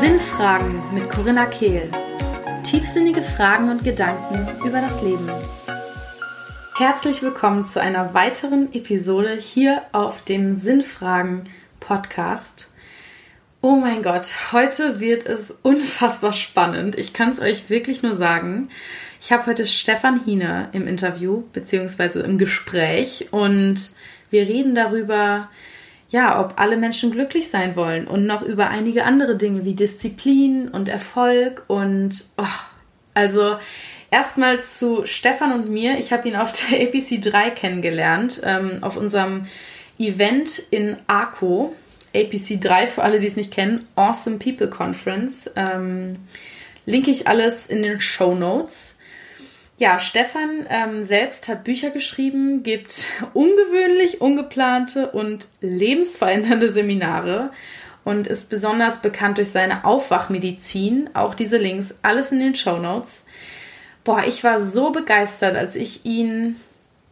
Sinnfragen mit Corinna Kehl. Tiefsinnige Fragen und Gedanken über das Leben. Herzlich willkommen zu einer weiteren Episode hier auf dem Sinnfragen Podcast. Oh mein Gott, heute wird es unfassbar spannend. Ich kann es euch wirklich nur sagen. Ich habe heute Stefan Hine im Interview beziehungsweise im Gespräch und wir reden darüber, ja, ob alle Menschen glücklich sein wollen und noch über einige andere Dinge wie Disziplin und Erfolg und oh, also erstmal zu Stefan und mir. Ich habe ihn auf der APC 3 kennengelernt, ähm, auf unserem Event in Arco. APC 3 für alle, die es nicht kennen, Awesome People Conference. Ähm, linke ich alles in den Show Notes. Ja, Stefan ähm, selbst hat Bücher geschrieben, gibt ungewöhnlich, ungeplante und lebensverändernde Seminare und ist besonders bekannt durch seine Aufwachmedizin. Auch diese Links, alles in den Show Notes. Boah, ich war so begeistert, als ich ihn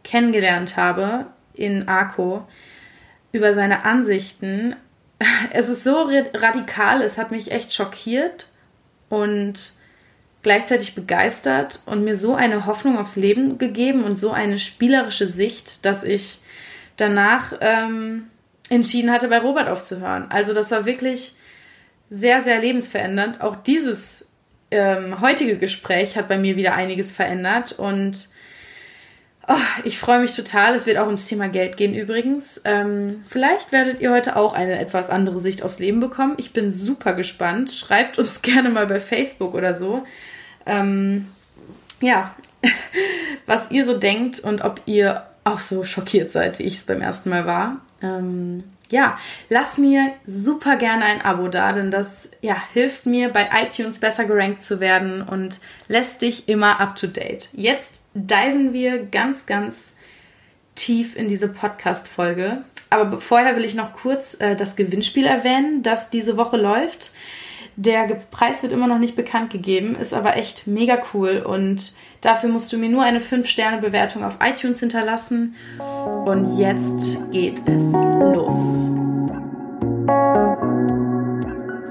kennengelernt habe in Arco über seine Ansichten. Es ist so radikal, es hat mich echt schockiert und gleichzeitig begeistert und mir so eine Hoffnung aufs Leben gegeben und so eine spielerische Sicht, dass ich danach ähm, entschieden hatte, bei Robert aufzuhören. Also das war wirklich sehr, sehr lebensverändernd. Auch dieses ähm, heutige Gespräch hat bei mir wieder einiges verändert und oh, ich freue mich total. Es wird auch ums Thema Geld gehen übrigens. Ähm, vielleicht werdet ihr heute auch eine etwas andere Sicht aufs Leben bekommen. Ich bin super gespannt. Schreibt uns gerne mal bei Facebook oder so, ähm, ja, was ihr so denkt und ob ihr auch so schockiert seid, wie ich es beim ersten Mal war. Ähm, ja, lass mir super gerne ein Abo da, denn das ja, hilft mir bei iTunes besser gerankt zu werden und lässt dich immer up to date. Jetzt diven wir ganz, ganz tief in diese Podcast-Folge. Aber vorher will ich noch kurz äh, das Gewinnspiel erwähnen, das diese Woche läuft. Der Preis wird immer noch nicht bekannt gegeben, ist aber echt mega cool und dafür musst du mir nur eine 5-Sterne-Bewertung auf iTunes hinterlassen. Und jetzt geht es los.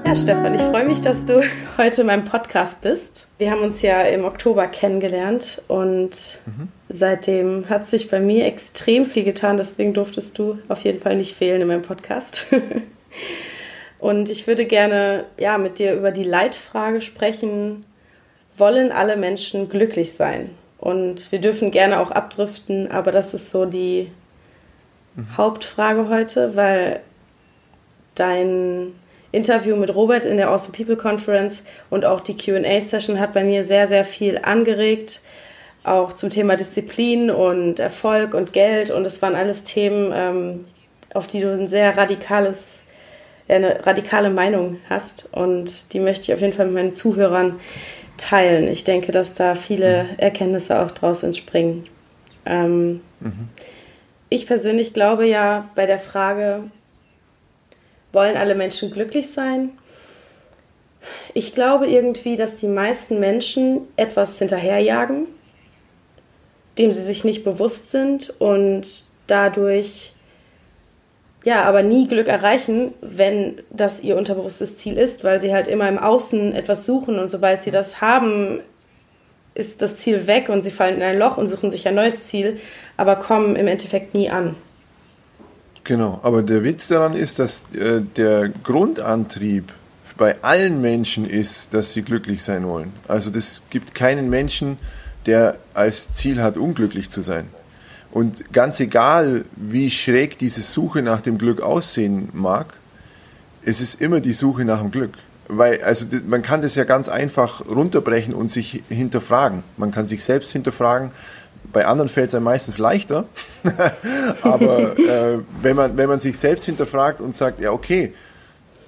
Ja, Stefan, ich freue mich, dass du heute in meinem Podcast bist. Wir haben uns ja im Oktober kennengelernt und mhm. seitdem hat sich bei mir extrem viel getan. Deswegen durftest du auf jeden Fall nicht fehlen in meinem Podcast. Und ich würde gerne ja, mit dir über die Leitfrage sprechen, wollen alle Menschen glücklich sein? Und wir dürfen gerne auch abdriften, aber das ist so die mhm. Hauptfrage heute, weil dein Interview mit Robert in der Awesome People Conference und auch die QA-Session hat bei mir sehr, sehr viel angeregt, auch zum Thema Disziplin und Erfolg und Geld. Und es waren alles Themen, ähm, auf die du ein sehr radikales eine radikale Meinung hast und die möchte ich auf jeden Fall mit meinen Zuhörern teilen. Ich denke, dass da viele mhm. Erkenntnisse auch draus entspringen. Ähm, mhm. Ich persönlich glaube ja bei der Frage, wollen alle Menschen glücklich sein? Ich glaube irgendwie, dass die meisten Menschen etwas hinterherjagen, dem sie sich nicht bewusst sind und dadurch ja, aber nie Glück erreichen, wenn das ihr unterbewusstes Ziel ist, weil sie halt immer im Außen etwas suchen und sobald sie das haben, ist das Ziel weg und sie fallen in ein Loch und suchen sich ein neues Ziel, aber kommen im Endeffekt nie an. Genau, aber der Witz daran ist, dass äh, der Grundantrieb bei allen Menschen ist, dass sie glücklich sein wollen. Also es gibt keinen Menschen, der als Ziel hat, unglücklich zu sein. Und ganz egal, wie schräg diese Suche nach dem Glück aussehen mag, es ist immer die Suche nach dem Glück. Weil, also man kann das ja ganz einfach runterbrechen und sich hinterfragen. Man kann sich selbst hinterfragen. Bei anderen fällt es einem meistens leichter. Aber äh, wenn, man, wenn man sich selbst hinterfragt und sagt, ja, okay,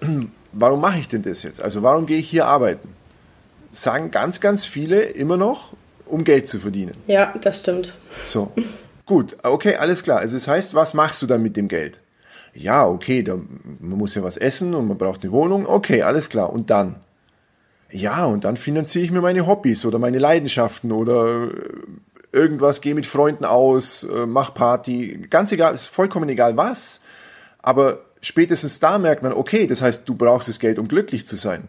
warum mache ich denn das jetzt? Also warum gehe ich hier arbeiten? Sagen ganz, ganz viele immer noch, um Geld zu verdienen. Ja, das stimmt. So. Gut, okay, alles klar. Also das heißt, was machst du dann mit dem Geld? Ja, okay, da, man muss ja was essen und man braucht eine Wohnung. Okay, alles klar. Und dann? Ja, und dann finanziere ich mir meine Hobbys oder meine Leidenschaften oder äh, irgendwas, gehe mit Freunden aus, äh, mach Party. Ganz egal, ist vollkommen egal was. Aber spätestens da merkt man, okay, das heißt, du brauchst das Geld, um glücklich zu sein.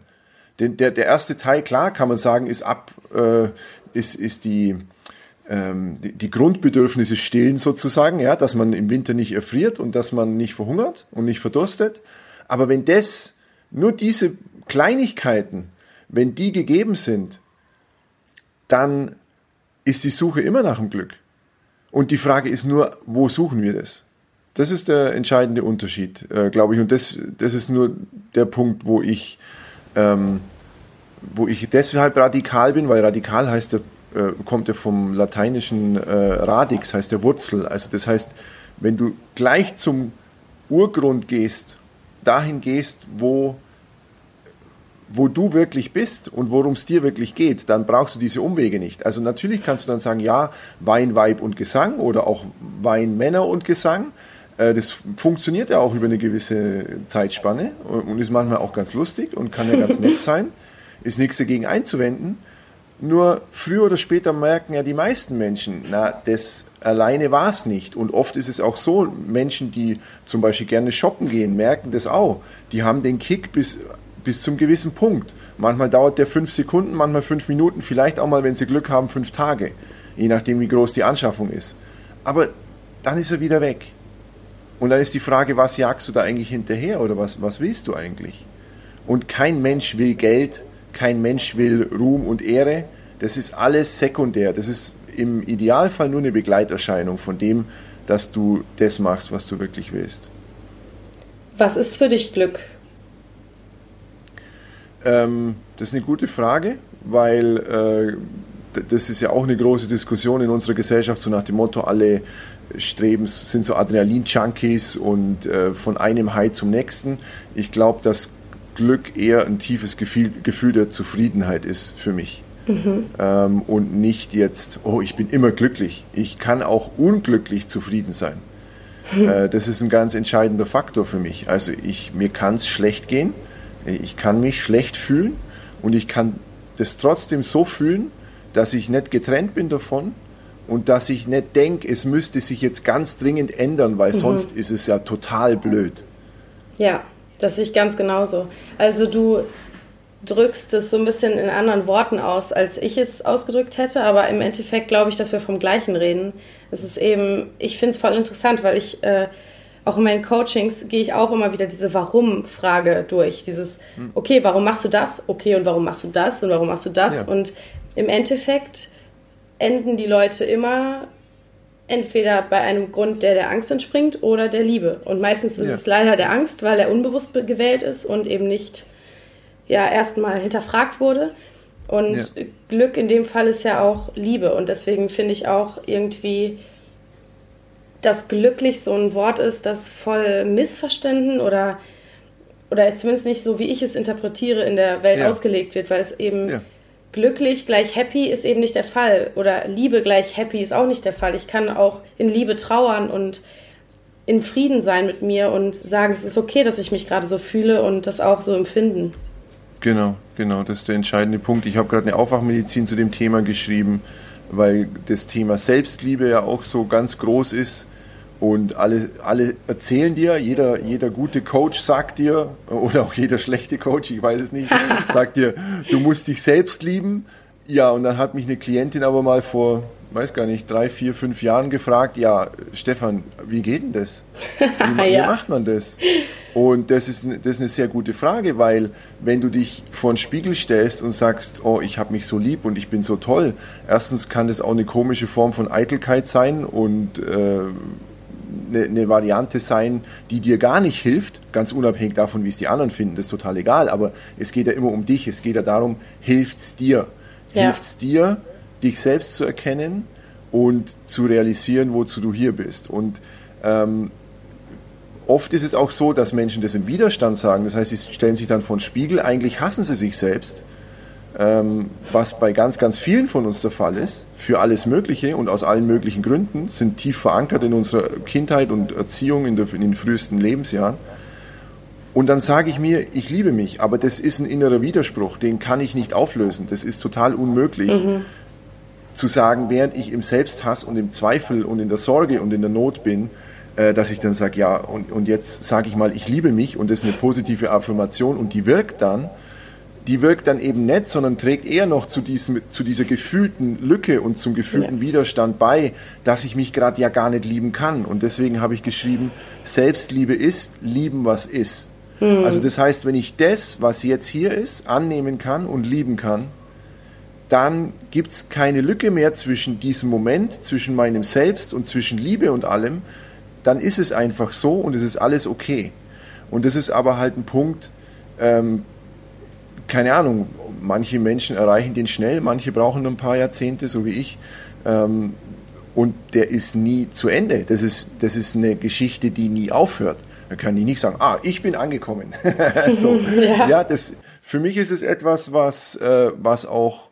Denn der, der erste Teil, klar, kann man sagen, ist ab, äh, ist, ist die, ähm, die, die Grundbedürfnisse stillen sozusagen, ja, dass man im Winter nicht erfriert und dass man nicht verhungert und nicht verdurstet. Aber wenn das, nur diese Kleinigkeiten, wenn die gegeben sind, dann ist die Suche immer nach dem Glück. Und die Frage ist nur, wo suchen wir das? Das ist der entscheidende Unterschied, äh, glaube ich. Und das, das ist nur der Punkt, wo ich, ähm, wo ich deshalb radikal bin, weil radikal heißt ja, äh, kommt ja vom lateinischen äh, radix, heißt der Wurzel. Also das heißt, wenn du gleich zum Urgrund gehst, dahin gehst, wo wo du wirklich bist und worum es dir wirklich geht, dann brauchst du diese Umwege nicht. Also natürlich kannst du dann sagen, ja, Wein, Weib und Gesang oder auch Wein, Männer und Gesang. Äh, das funktioniert ja auch über eine gewisse Zeitspanne und ist manchmal auch ganz lustig und kann ja ganz nett sein. Ist nichts dagegen einzuwenden. Nur früher oder später merken ja die meisten Menschen, na, das alleine war es nicht. Und oft ist es auch so, Menschen, die zum Beispiel gerne shoppen gehen, merken das auch. Die haben den Kick bis bis zum gewissen Punkt. Manchmal dauert der fünf Sekunden, manchmal fünf Minuten, vielleicht auch mal, wenn Sie Glück haben, fünf Tage, je nachdem, wie groß die Anschaffung ist. Aber dann ist er wieder weg. Und dann ist die Frage, was jagst du da eigentlich hinterher oder was, was willst du eigentlich? Und kein Mensch will Geld, kein Mensch will Ruhm und Ehre. Das ist alles sekundär. Das ist im Idealfall nur eine Begleiterscheinung von dem, dass du das machst, was du wirklich willst. Was ist für dich Glück? Ähm, das ist eine gute Frage, weil äh, das ist ja auch eine große Diskussion in unserer Gesellschaft, so nach dem Motto, alle streben, sind so Adrenalin-Junkies und äh, von einem High zum nächsten. Ich glaube, dass Glück eher ein tiefes Gefühl, Gefühl der Zufriedenheit ist für mich. Mhm. Ähm, und nicht jetzt, oh, ich bin immer glücklich. Ich kann auch unglücklich zufrieden sein. Mhm. Äh, das ist ein ganz entscheidender Faktor für mich. Also ich, mir kann es schlecht gehen ich kann mich schlecht fühlen und ich kann das trotzdem so fühlen, dass ich nicht getrennt bin davon und dass ich nicht denke, es müsste sich jetzt ganz dringend ändern, weil mhm. sonst ist es ja total blöd. Ja, das sehe ich ganz genauso. Also du drückst es so ein bisschen in anderen Worten aus, als ich es ausgedrückt hätte, aber im Endeffekt glaube ich, dass wir vom Gleichen reden. Es ist eben, ich finde es voll interessant, weil ich äh, auch in meinen Coachings gehe ich auch immer wieder diese Warum-Frage durch. Dieses, hm. okay, warum machst du das? Okay, und warum machst du das? Und warum machst du das? Ja. Und im Endeffekt enden die Leute immer entweder bei einem Grund, der der Angst entspringt oder der Liebe. Und meistens ist ja. es leider der Angst, weil er unbewusst gewählt ist und eben nicht ja, erstmal hinterfragt wurde. Und ja. Glück in dem Fall ist ja auch Liebe. Und deswegen finde ich auch irgendwie dass glücklich so ein Wort ist, das voll missverstanden oder, oder zumindest nicht so, wie ich es interpretiere, in der Welt ja. ausgelegt wird, weil es eben ja. Glücklich gleich happy ist eben nicht der Fall oder Liebe gleich happy ist auch nicht der Fall. Ich kann auch in Liebe trauern und in Frieden sein mit mir und sagen, es ist okay, dass ich mich gerade so fühle und das auch so empfinden. Genau, genau, das ist der entscheidende Punkt. Ich habe gerade eine Aufwachmedizin zu dem Thema geschrieben, weil das Thema Selbstliebe ja auch so ganz groß ist und alle, alle erzählen dir, jeder, jeder gute Coach sagt dir, oder auch jeder schlechte Coach, ich weiß es nicht, sagt dir, du musst dich selbst lieben. Ja, und dann hat mich eine Klientin aber mal vor, weiß gar nicht, drei, vier, fünf Jahren gefragt, ja, Stefan, wie geht denn das? Wie, ja. wie macht man das? Und das ist, das ist eine sehr gute Frage, weil wenn du dich vor einen Spiegel stellst und sagst, oh, ich habe mich so lieb und ich bin so toll, erstens kann das auch eine komische Form von Eitelkeit sein und äh, eine, eine, Variante sein, die dir gar nicht hilft, ganz unabhängig davon, wie es die anderen finden, das ist total egal, aber es geht ja immer um dich, es geht ja darum, hilft es dir? Ja. Hilft es dir, dich selbst zu erkennen und zu realisieren, wozu du hier bist? Und ähm, oft ist es auch so, dass Menschen das im Widerstand sagen, das heißt, sie stellen sich dann vor den Spiegel, eigentlich hassen sie sich selbst ähm, was bei ganz, ganz vielen von uns der Fall ist, für alles Mögliche und aus allen möglichen Gründen, sind tief verankert in unserer Kindheit und Erziehung in, der, in den frühesten Lebensjahren. Und dann sage ich mir, ich liebe mich, aber das ist ein innerer Widerspruch, den kann ich nicht auflösen. Das ist total unmöglich. Mhm. Zu sagen, während ich im Selbsthass und im Zweifel und in der Sorge und in der Not bin, äh, dass ich dann sage, ja, und, und jetzt sage ich mal, ich liebe mich und das ist eine positive Affirmation und die wirkt dann, die wirkt dann eben nicht, sondern trägt eher noch zu, diesem, zu dieser gefühlten Lücke und zum gefühlten ja. Widerstand bei, dass ich mich gerade ja gar nicht lieben kann. Und deswegen habe ich geschrieben, Selbstliebe ist, lieben was ist. Hm. Also das heißt, wenn ich das, was jetzt hier ist, annehmen kann und lieben kann, dann gibt es keine Lücke mehr zwischen diesem Moment, zwischen meinem Selbst und zwischen Liebe und allem. Dann ist es einfach so und es ist alles okay. Und das ist aber halt ein Punkt, ähm, keine Ahnung, manche Menschen erreichen den schnell, manche brauchen ein paar Jahrzehnte, so wie ich. Ähm, und der ist nie zu Ende. Das ist, das ist eine Geschichte, die nie aufhört. Da kann ich nicht sagen, ah, ich bin angekommen. so. ja. ja, das, für mich ist es etwas, was, äh, was auch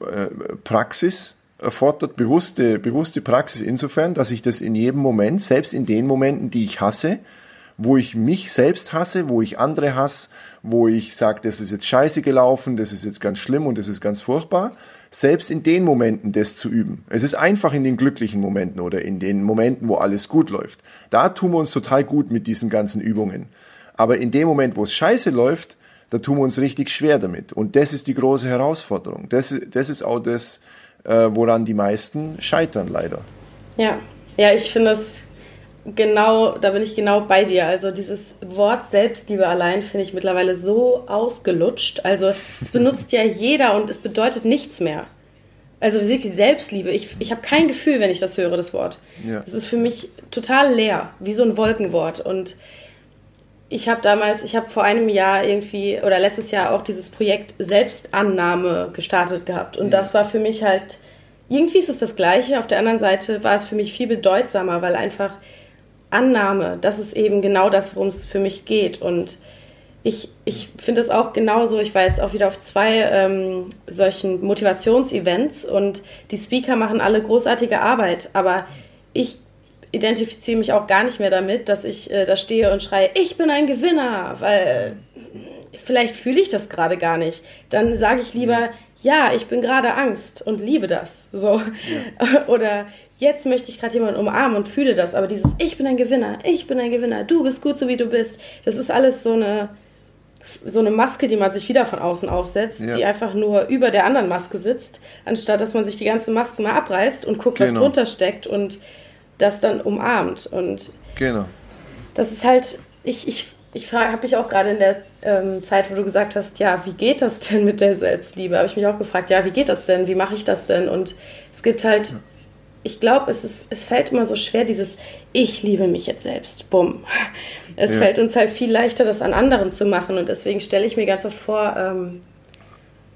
äh, Praxis erfordert, bewusste, bewusste Praxis insofern, dass ich das in jedem Moment, selbst in den Momenten, die ich hasse, wo ich mich selbst hasse, wo ich andere hasse, wo ich sage, das ist jetzt scheiße gelaufen, das ist jetzt ganz schlimm und das ist ganz furchtbar, selbst in den Momenten das zu üben. Es ist einfach in den glücklichen Momenten oder in den Momenten, wo alles gut läuft. Da tun wir uns total gut mit diesen ganzen Übungen. Aber in dem Moment, wo es scheiße läuft, da tun wir uns richtig schwer damit. Und das ist die große Herausforderung. Das, das ist auch das, äh, woran die meisten scheitern, leider. Ja, ja, ich finde es genau, da bin ich genau bei dir. Also dieses Wort Selbstliebe allein finde ich mittlerweile so ausgelutscht. Also es benutzt ja jeder und es bedeutet nichts mehr. Also wirklich Selbstliebe. Ich, ich habe kein Gefühl, wenn ich das höre, das Wort. Ja. Es ist für mich total leer, wie so ein Wolkenwort. Und ich habe damals, ich habe vor einem Jahr irgendwie oder letztes Jahr auch dieses Projekt Selbstannahme gestartet gehabt. Und ja. das war für mich halt, irgendwie ist es das Gleiche. Auf der anderen Seite war es für mich viel bedeutsamer, weil einfach Annahme, das ist eben genau das, worum es für mich geht. Und ich, ich finde es auch genauso. Ich war jetzt auch wieder auf zwei ähm, solchen Motivationsevents und die Speaker machen alle großartige Arbeit, aber ich identifiziere mich auch gar nicht mehr damit, dass ich äh, da stehe und schreie, ich bin ein Gewinner, weil vielleicht fühle ich das gerade gar nicht. Dann sage ich lieber, ja, ich bin gerade Angst und liebe das. So. Ja. Oder jetzt möchte ich gerade jemanden umarmen und fühle das. Aber dieses Ich bin ein Gewinner, ich bin ein Gewinner, du bist gut so wie du bist, das ist alles so eine, so eine Maske, die man sich wieder von außen aufsetzt, ja. die einfach nur über der anderen Maske sitzt, anstatt dass man sich die ganze Maske mal abreißt und guckt, genau. was drunter steckt und das dann umarmt. Und genau. das ist halt, ich, ich ich habe mich auch gerade in der ähm, Zeit, wo du gesagt hast, ja, wie geht das denn mit der Selbstliebe, habe ich mich auch gefragt, ja, wie geht das denn, wie mache ich das denn? Und es gibt halt, ich glaube, es, es fällt immer so schwer, dieses Ich liebe mich jetzt selbst, bumm. Es ja. fällt uns halt viel leichter, das an anderen zu machen und deswegen stelle ich mir ganz oft vor, ähm,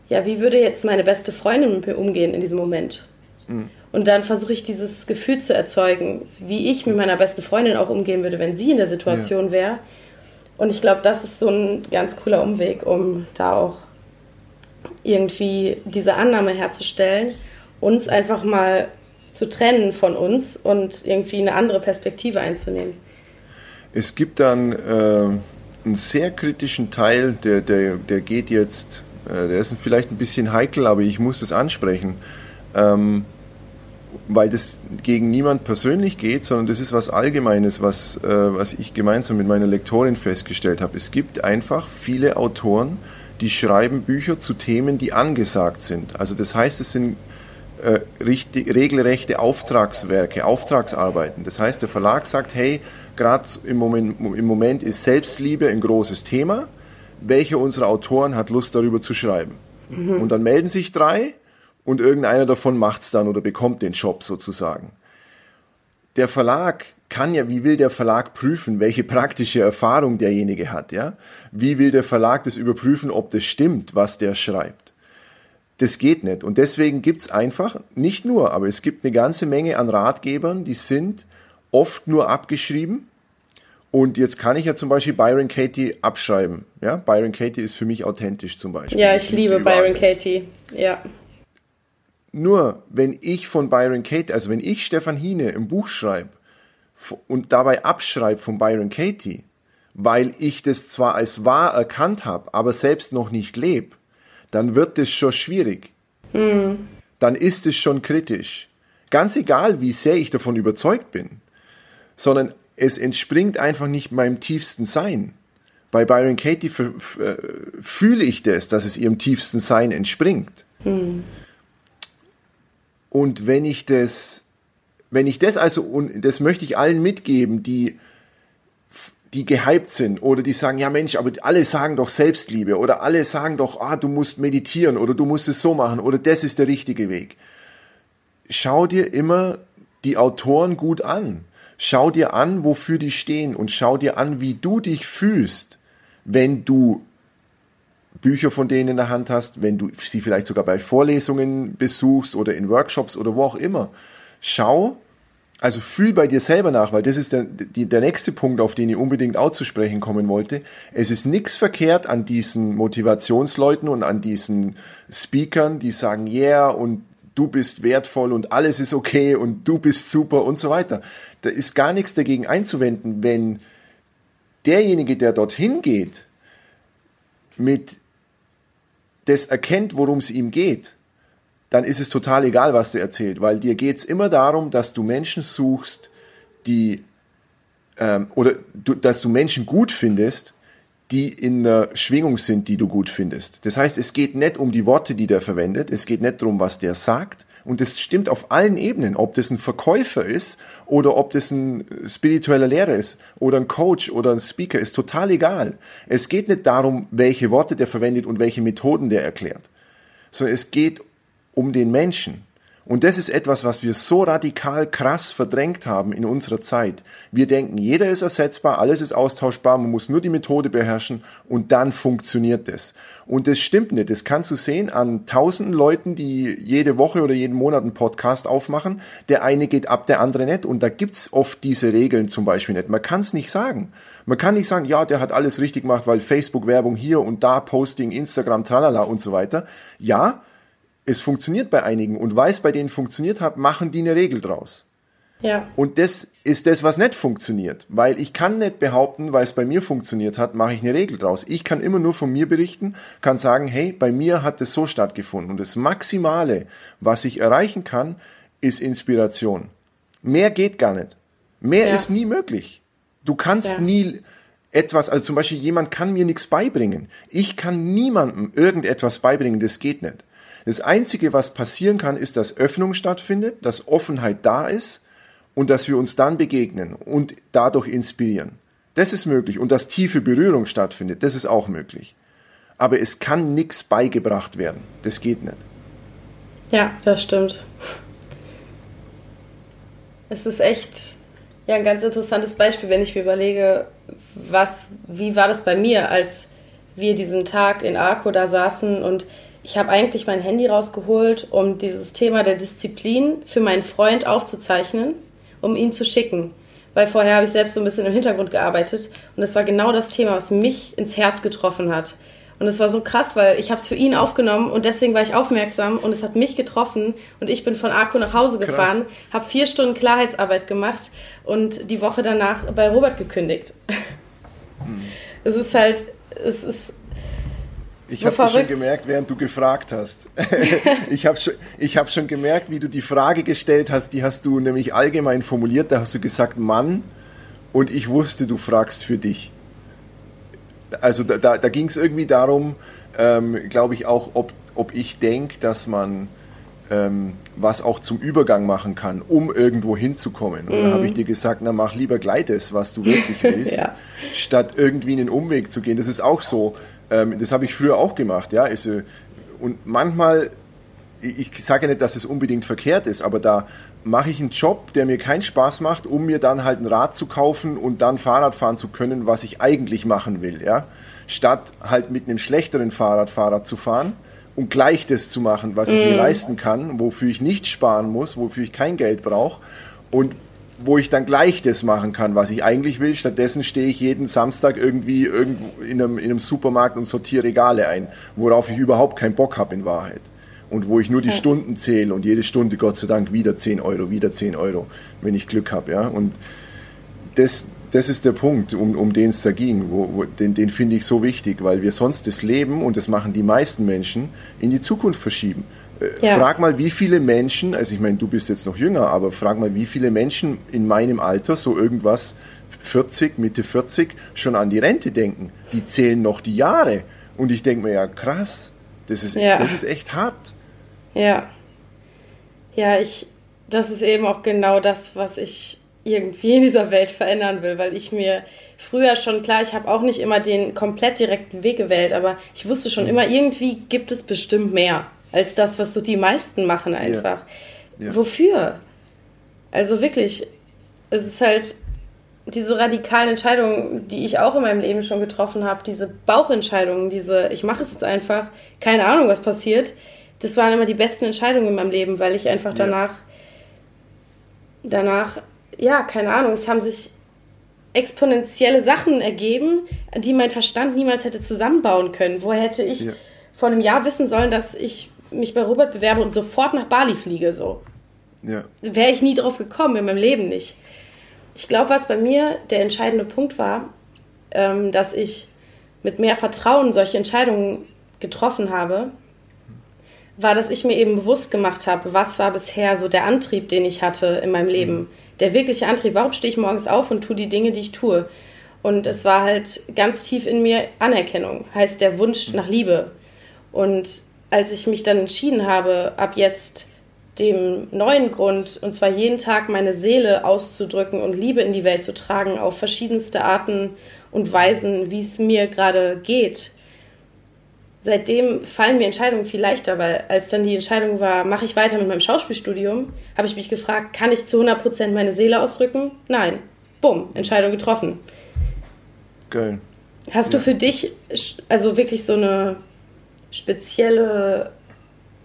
ja, wie würde jetzt meine beste Freundin mit mir umgehen in diesem Moment? Mhm. Und dann versuche ich dieses Gefühl zu erzeugen, wie ich mit meiner besten Freundin auch umgehen würde, wenn sie in der Situation ja. wäre und ich glaube, das ist so ein ganz cooler Umweg, um da auch irgendwie diese Annahme herzustellen, uns einfach mal zu trennen von uns und irgendwie eine andere Perspektive einzunehmen. Es gibt dann äh, einen sehr kritischen Teil, der, der, der geht jetzt, äh, der ist vielleicht ein bisschen heikel, aber ich muss das ansprechen. Ähm, weil das gegen niemand persönlich geht, sondern das ist was Allgemeines, was, äh, was ich gemeinsam mit meiner Lektorin festgestellt habe. Es gibt einfach viele Autoren, die schreiben Bücher zu Themen, die angesagt sind. Also das heißt, es sind äh, richtig, regelrechte Auftragswerke, Auftragsarbeiten. Das heißt, der Verlag sagt, hey, gerade im Moment, im Moment ist Selbstliebe ein großes Thema. Welcher unserer Autoren hat Lust darüber zu schreiben? Mhm. Und dann melden sich drei und irgendeiner davon macht's dann oder bekommt den Job sozusagen. Der Verlag kann ja, wie will der Verlag prüfen, welche praktische Erfahrung derjenige hat, ja? Wie will der Verlag das überprüfen, ob das stimmt, was der schreibt? Das geht nicht. Und deswegen gibt's einfach, nicht nur, aber es gibt eine ganze Menge an Ratgebern, die sind oft nur abgeschrieben. Und jetzt kann ich ja zum Beispiel Byron Katie abschreiben. Ja, Byron Katie ist für mich authentisch zum Beispiel. Ja, ich liebe Byron Katie. Ja. Nur wenn ich von Byron Katie, also wenn ich Stefan Hine im Buch schreibe und dabei abschreibe von Byron Katie, weil ich das zwar als wahr erkannt habe, aber selbst noch nicht lebe, dann wird das schon schwierig. Mhm. Dann ist es schon kritisch. Ganz egal, wie sehr ich davon überzeugt bin. Sondern es entspringt einfach nicht meinem tiefsten Sein. Bei Byron Katie äh, fühle ich das, dass es ihrem tiefsten Sein entspringt. Hm. Und wenn ich das, wenn ich das also, und das möchte ich allen mitgeben, die, die gehypt sind oder die sagen, ja Mensch, aber alle sagen doch Selbstliebe oder alle sagen doch, ah, du musst meditieren oder du musst es so machen oder das ist der richtige Weg. Schau dir immer die Autoren gut an. Schau dir an, wofür die stehen und schau dir an, wie du dich fühlst, wenn du Bücher von denen in der Hand hast, wenn du sie vielleicht sogar bei Vorlesungen besuchst oder in Workshops oder wo auch immer. Schau, also fühl bei dir selber nach, weil das ist der, die, der nächste Punkt, auf den ich unbedingt auch zu sprechen kommen wollte. Es ist nichts verkehrt an diesen Motivationsleuten und an diesen Speakern, die sagen, yeah, und du bist wertvoll und alles ist okay und du bist super und so weiter. Da ist gar nichts dagegen einzuwenden, wenn derjenige, der dorthin geht, mit das erkennt, worum es ihm geht, dann ist es total egal, was der erzählt, weil dir geht es immer darum, dass du Menschen suchst, die ähm, oder du, dass du Menschen gut findest, die in der Schwingung sind, die du gut findest. Das heißt, es geht nicht um die Worte, die der verwendet, es geht nicht darum, was der sagt. Und das stimmt auf allen Ebenen, ob das ein Verkäufer ist oder ob das ein spiritueller Lehrer ist oder ein Coach oder ein Speaker, ist total egal. Es geht nicht darum, welche Worte der verwendet und welche Methoden der erklärt, sondern es geht um den Menschen. Und das ist etwas, was wir so radikal krass verdrängt haben in unserer Zeit. Wir denken, jeder ist ersetzbar, alles ist austauschbar, man muss nur die Methode beherrschen und dann funktioniert das. Und das stimmt nicht. Das kannst du sehen an tausenden Leuten, die jede Woche oder jeden Monat einen Podcast aufmachen. Der eine geht ab, der andere nicht. Und da gibt's oft diese Regeln zum Beispiel nicht. Man kann es nicht sagen. Man kann nicht sagen, ja, der hat alles richtig gemacht, weil Facebook-Werbung hier und da, Posting, Instagram, tralala und so weiter. Ja, es funktioniert bei einigen und weil es bei denen funktioniert hat, machen die eine Regel draus. Ja. Und das ist das, was nicht funktioniert, weil ich kann nicht behaupten, weil es bei mir funktioniert hat, mache ich eine Regel draus. Ich kann immer nur von mir berichten, kann sagen, hey, bei mir hat es so stattgefunden und das Maximale, was ich erreichen kann, ist Inspiration. Mehr geht gar nicht. Mehr ja. ist nie möglich. Du kannst ja. nie etwas, also zum Beispiel jemand kann mir nichts beibringen. Ich kann niemandem irgendetwas beibringen, das geht nicht. Das Einzige, was passieren kann, ist, dass Öffnung stattfindet, dass Offenheit da ist und dass wir uns dann begegnen und dadurch inspirieren. Das ist möglich. Und dass tiefe Berührung stattfindet, das ist auch möglich. Aber es kann nichts beigebracht werden. Das geht nicht. Ja, das stimmt. Es ist echt ja, ein ganz interessantes Beispiel, wenn ich mir überlege, was, wie war das bei mir, als wir diesen Tag in Arco da saßen und ich habe eigentlich mein Handy rausgeholt, um dieses Thema der Disziplin für meinen Freund aufzuzeichnen, um ihm zu schicken. Weil vorher habe ich selbst so ein bisschen im Hintergrund gearbeitet und es war genau das Thema, was mich ins Herz getroffen hat. Und es war so krass, weil ich habe es für ihn aufgenommen und deswegen war ich aufmerksam und es hat mich getroffen und ich bin von Arco nach Hause gefahren, habe vier Stunden Klarheitsarbeit gemacht und die Woche danach bei Robert gekündigt. Hm. Es ist halt, es ist ich habe das schon gemerkt, während du gefragt hast. ich habe schon, hab schon gemerkt, wie du die Frage gestellt hast, die hast du nämlich allgemein formuliert. Da hast du gesagt Mann und ich wusste, du fragst für dich. Also da, da, da ging es irgendwie darum, ähm, glaube ich auch, ob, ob ich denke, dass man ähm, was auch zum Übergang machen kann, um irgendwo hinzukommen. Und mhm. dann habe ich dir gesagt, na mach lieber gleich das, was du wirklich willst, ja. statt irgendwie einen Umweg zu gehen. Das ist auch so ähm, das habe ich früher auch gemacht. Ja? Äh, und manchmal, ich sage nicht, dass es unbedingt verkehrt ist, aber da mache ich einen Job, der mir keinen Spaß macht, um mir dann halt ein Rad zu kaufen und dann Fahrrad fahren zu können, was ich eigentlich machen will. Ja? Statt halt mit einem schlechteren Fahrrad Fahrrad zu fahren und gleich das zu machen, was ich mm. mir mhm. leisten kann, wofür ich nicht sparen muss, wofür ich kein Geld brauche. Und wo ich dann gleich das machen kann, was ich eigentlich will. Stattdessen stehe ich jeden Samstag irgendwie irgendwo in einem, in einem Supermarkt und sortiere Regale ein, worauf ich überhaupt keinen Bock habe in Wahrheit. Und wo ich nur die. Stunden zähle und jede Stunde, Gott sei Dank, wieder 10 Euro, wieder 10 Euro, wenn ich Glück habe. Ja? Und das, das ist der Punkt, um, um den es da ging. Wo, wo, den den finde ich so wichtig, weil wir sonst das Leben, und das machen die meisten Menschen, in die Zukunft verschieben. Ja. Frag mal, wie viele Menschen, also ich meine, du bist jetzt noch jünger, aber frag mal, wie viele Menschen in meinem Alter so irgendwas 40, Mitte 40 schon an die Rente denken. Die zählen noch die Jahre. Und ich denke mir, ja, krass, das ist, ja. das ist echt hart. Ja. Ja, ich, das ist eben auch genau das, was ich irgendwie in dieser Welt verändern will, weil ich mir früher schon, klar, ich habe auch nicht immer den komplett direkten Weg gewählt, aber ich wusste schon mhm. immer, irgendwie gibt es bestimmt mehr als das, was so die meisten machen einfach. Ja. Ja. Wofür? Also wirklich, es ist halt diese radikalen Entscheidungen, die ich auch in meinem Leben schon getroffen habe, diese Bauchentscheidungen, diese, ich mache es jetzt einfach, keine Ahnung, was passiert, das waren immer die besten Entscheidungen in meinem Leben, weil ich einfach danach, ja. danach, ja, keine Ahnung, es haben sich exponentielle Sachen ergeben, die mein Verstand niemals hätte zusammenbauen können. Woher hätte ich ja. vor einem Jahr wissen sollen, dass ich mich bei Robert bewerbe und sofort nach Bali fliege, so? Ja. Wäre ich nie drauf gekommen, in meinem Leben nicht. Ich glaube, was bei mir der entscheidende Punkt war, ähm, dass ich mit mehr Vertrauen solche Entscheidungen getroffen habe, war, dass ich mir eben bewusst gemacht habe, was war bisher so der Antrieb, den ich hatte in meinem Leben. Mhm. Der wirkliche Antrieb, warum stehe ich morgens auf und tue die Dinge, die ich tue. Und es war halt ganz tief in mir Anerkennung, heißt der Wunsch nach Liebe. Und als ich mich dann entschieden habe, ab jetzt dem neuen Grund, und zwar jeden Tag meine Seele auszudrücken und Liebe in die Welt zu tragen, auf verschiedenste Arten und Weisen, wie es mir gerade geht. Seitdem fallen mir Entscheidungen viel leichter, weil als dann die Entscheidung war, mache ich weiter mit meinem Schauspielstudium, habe ich mich gefragt, kann ich zu 100% meine Seele ausdrücken? Nein. Bumm, Entscheidung getroffen. Geil. Hast ja. du für dich also wirklich so eine spezielle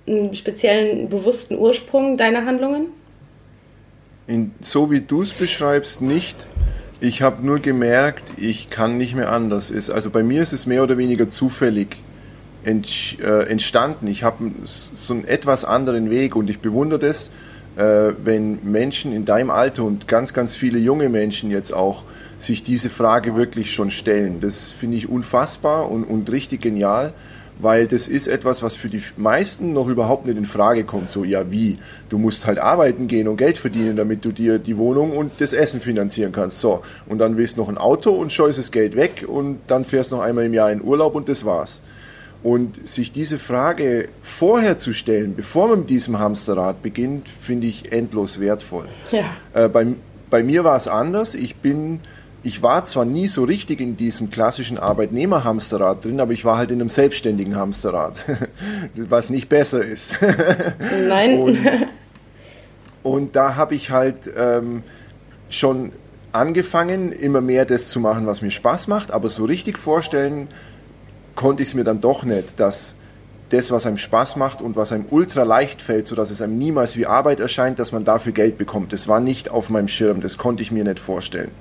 einen speziellen bewussten Ursprung deiner Handlungen? In, so wie du es beschreibst, nicht. Ich habe nur gemerkt, ich kann nicht mehr anders. Ist, also bei mir ist es mehr oder weniger zufällig ent, äh, entstanden. Ich habe so einen etwas anderen Weg und ich bewundere das, äh, wenn Menschen in deinem Alter und ganz, ganz viele junge Menschen jetzt auch sich diese Frage wirklich schon stellen. Das finde ich unfassbar und, und richtig genial weil das ist etwas, was für die meisten noch überhaupt nicht in Frage kommt. So, ja, wie? Du musst halt arbeiten gehen und Geld verdienen, damit du dir die Wohnung und das Essen finanzieren kannst. So, und dann willst du noch ein Auto und scheust das Geld weg und dann fährst du noch einmal im Jahr in Urlaub und das war's. Und sich diese Frage vorher zu stellen, bevor man mit diesem Hamsterrad beginnt, finde ich endlos wertvoll. Ja. Äh, bei, bei mir war es anders. Ich bin ich war zwar nie so richtig in diesem klassischen Arbeitnehmer-Hamsterrad drin, aber ich war halt in einem selbstständigen Hamsterrad, was nicht besser ist. Nein. Und, und da habe ich halt ähm, schon angefangen, immer mehr das zu machen, was mir Spaß macht, aber so richtig vorstellen konnte ich es mir dann doch nicht, dass das, was einem Spaß macht und was einem ultra leicht fällt, sodass es einem niemals wie Arbeit erscheint, dass man dafür Geld bekommt. Das war nicht auf meinem Schirm, das konnte ich mir nicht vorstellen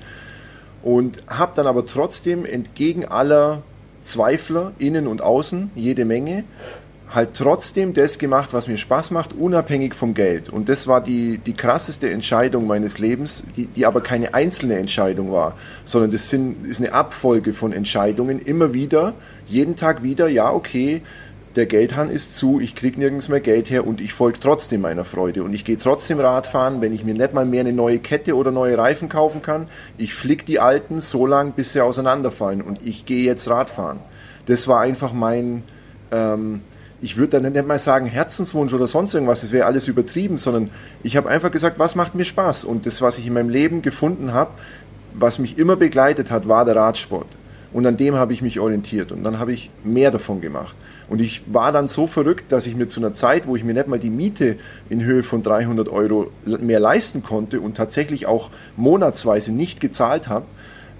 und habe dann aber trotzdem entgegen aller Zweifler, innen und außen, jede Menge, halt trotzdem das gemacht, was mir Spaß macht, unabhängig vom Geld. Und das war die, die krasseste Entscheidung meines Lebens, die, die aber keine einzelne Entscheidung war, sondern das sind, ist eine Abfolge von Entscheidungen, immer wieder, jeden Tag wieder, ja, okay, der Geldhahn ist zu, ich kriege nirgends mehr Geld her und ich folge trotzdem meiner Freude. Und ich gehe trotzdem Radfahren, wenn ich mir nicht mal mehr eine neue Kette oder neue Reifen kaufen kann. Ich flick die alten so lang, bis sie auseinanderfallen. Und ich gehe jetzt Radfahren. Das war einfach mein, ähm, ich würde dann nicht mal sagen Herzenswunsch oder sonst irgendwas, das wäre alles übertrieben, sondern ich habe einfach gesagt, was macht mir Spaß? Und das, was ich in meinem Leben gefunden habe, was mich immer begleitet hat, war der Radsport. Und an dem habe ich mich orientiert und dann habe ich mehr davon gemacht. Und ich war dann so verrückt, dass ich mir zu einer Zeit, wo ich mir nicht mal die Miete in Höhe von 300 Euro mehr leisten konnte und tatsächlich auch monatsweise nicht gezahlt habe,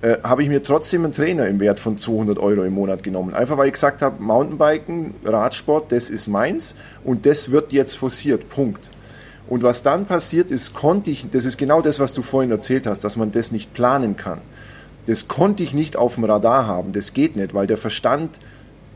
äh, habe ich mir trotzdem einen Trainer im Wert von 200 Euro im Monat genommen. Einfach weil ich gesagt habe, Mountainbiken, Radsport, das ist meins und das wird jetzt forciert. Punkt. Und was dann passiert ist, konnte ich, das ist genau das, was du vorhin erzählt hast, dass man das nicht planen kann. Das konnte ich nicht auf dem Radar haben, das geht nicht, weil der Verstand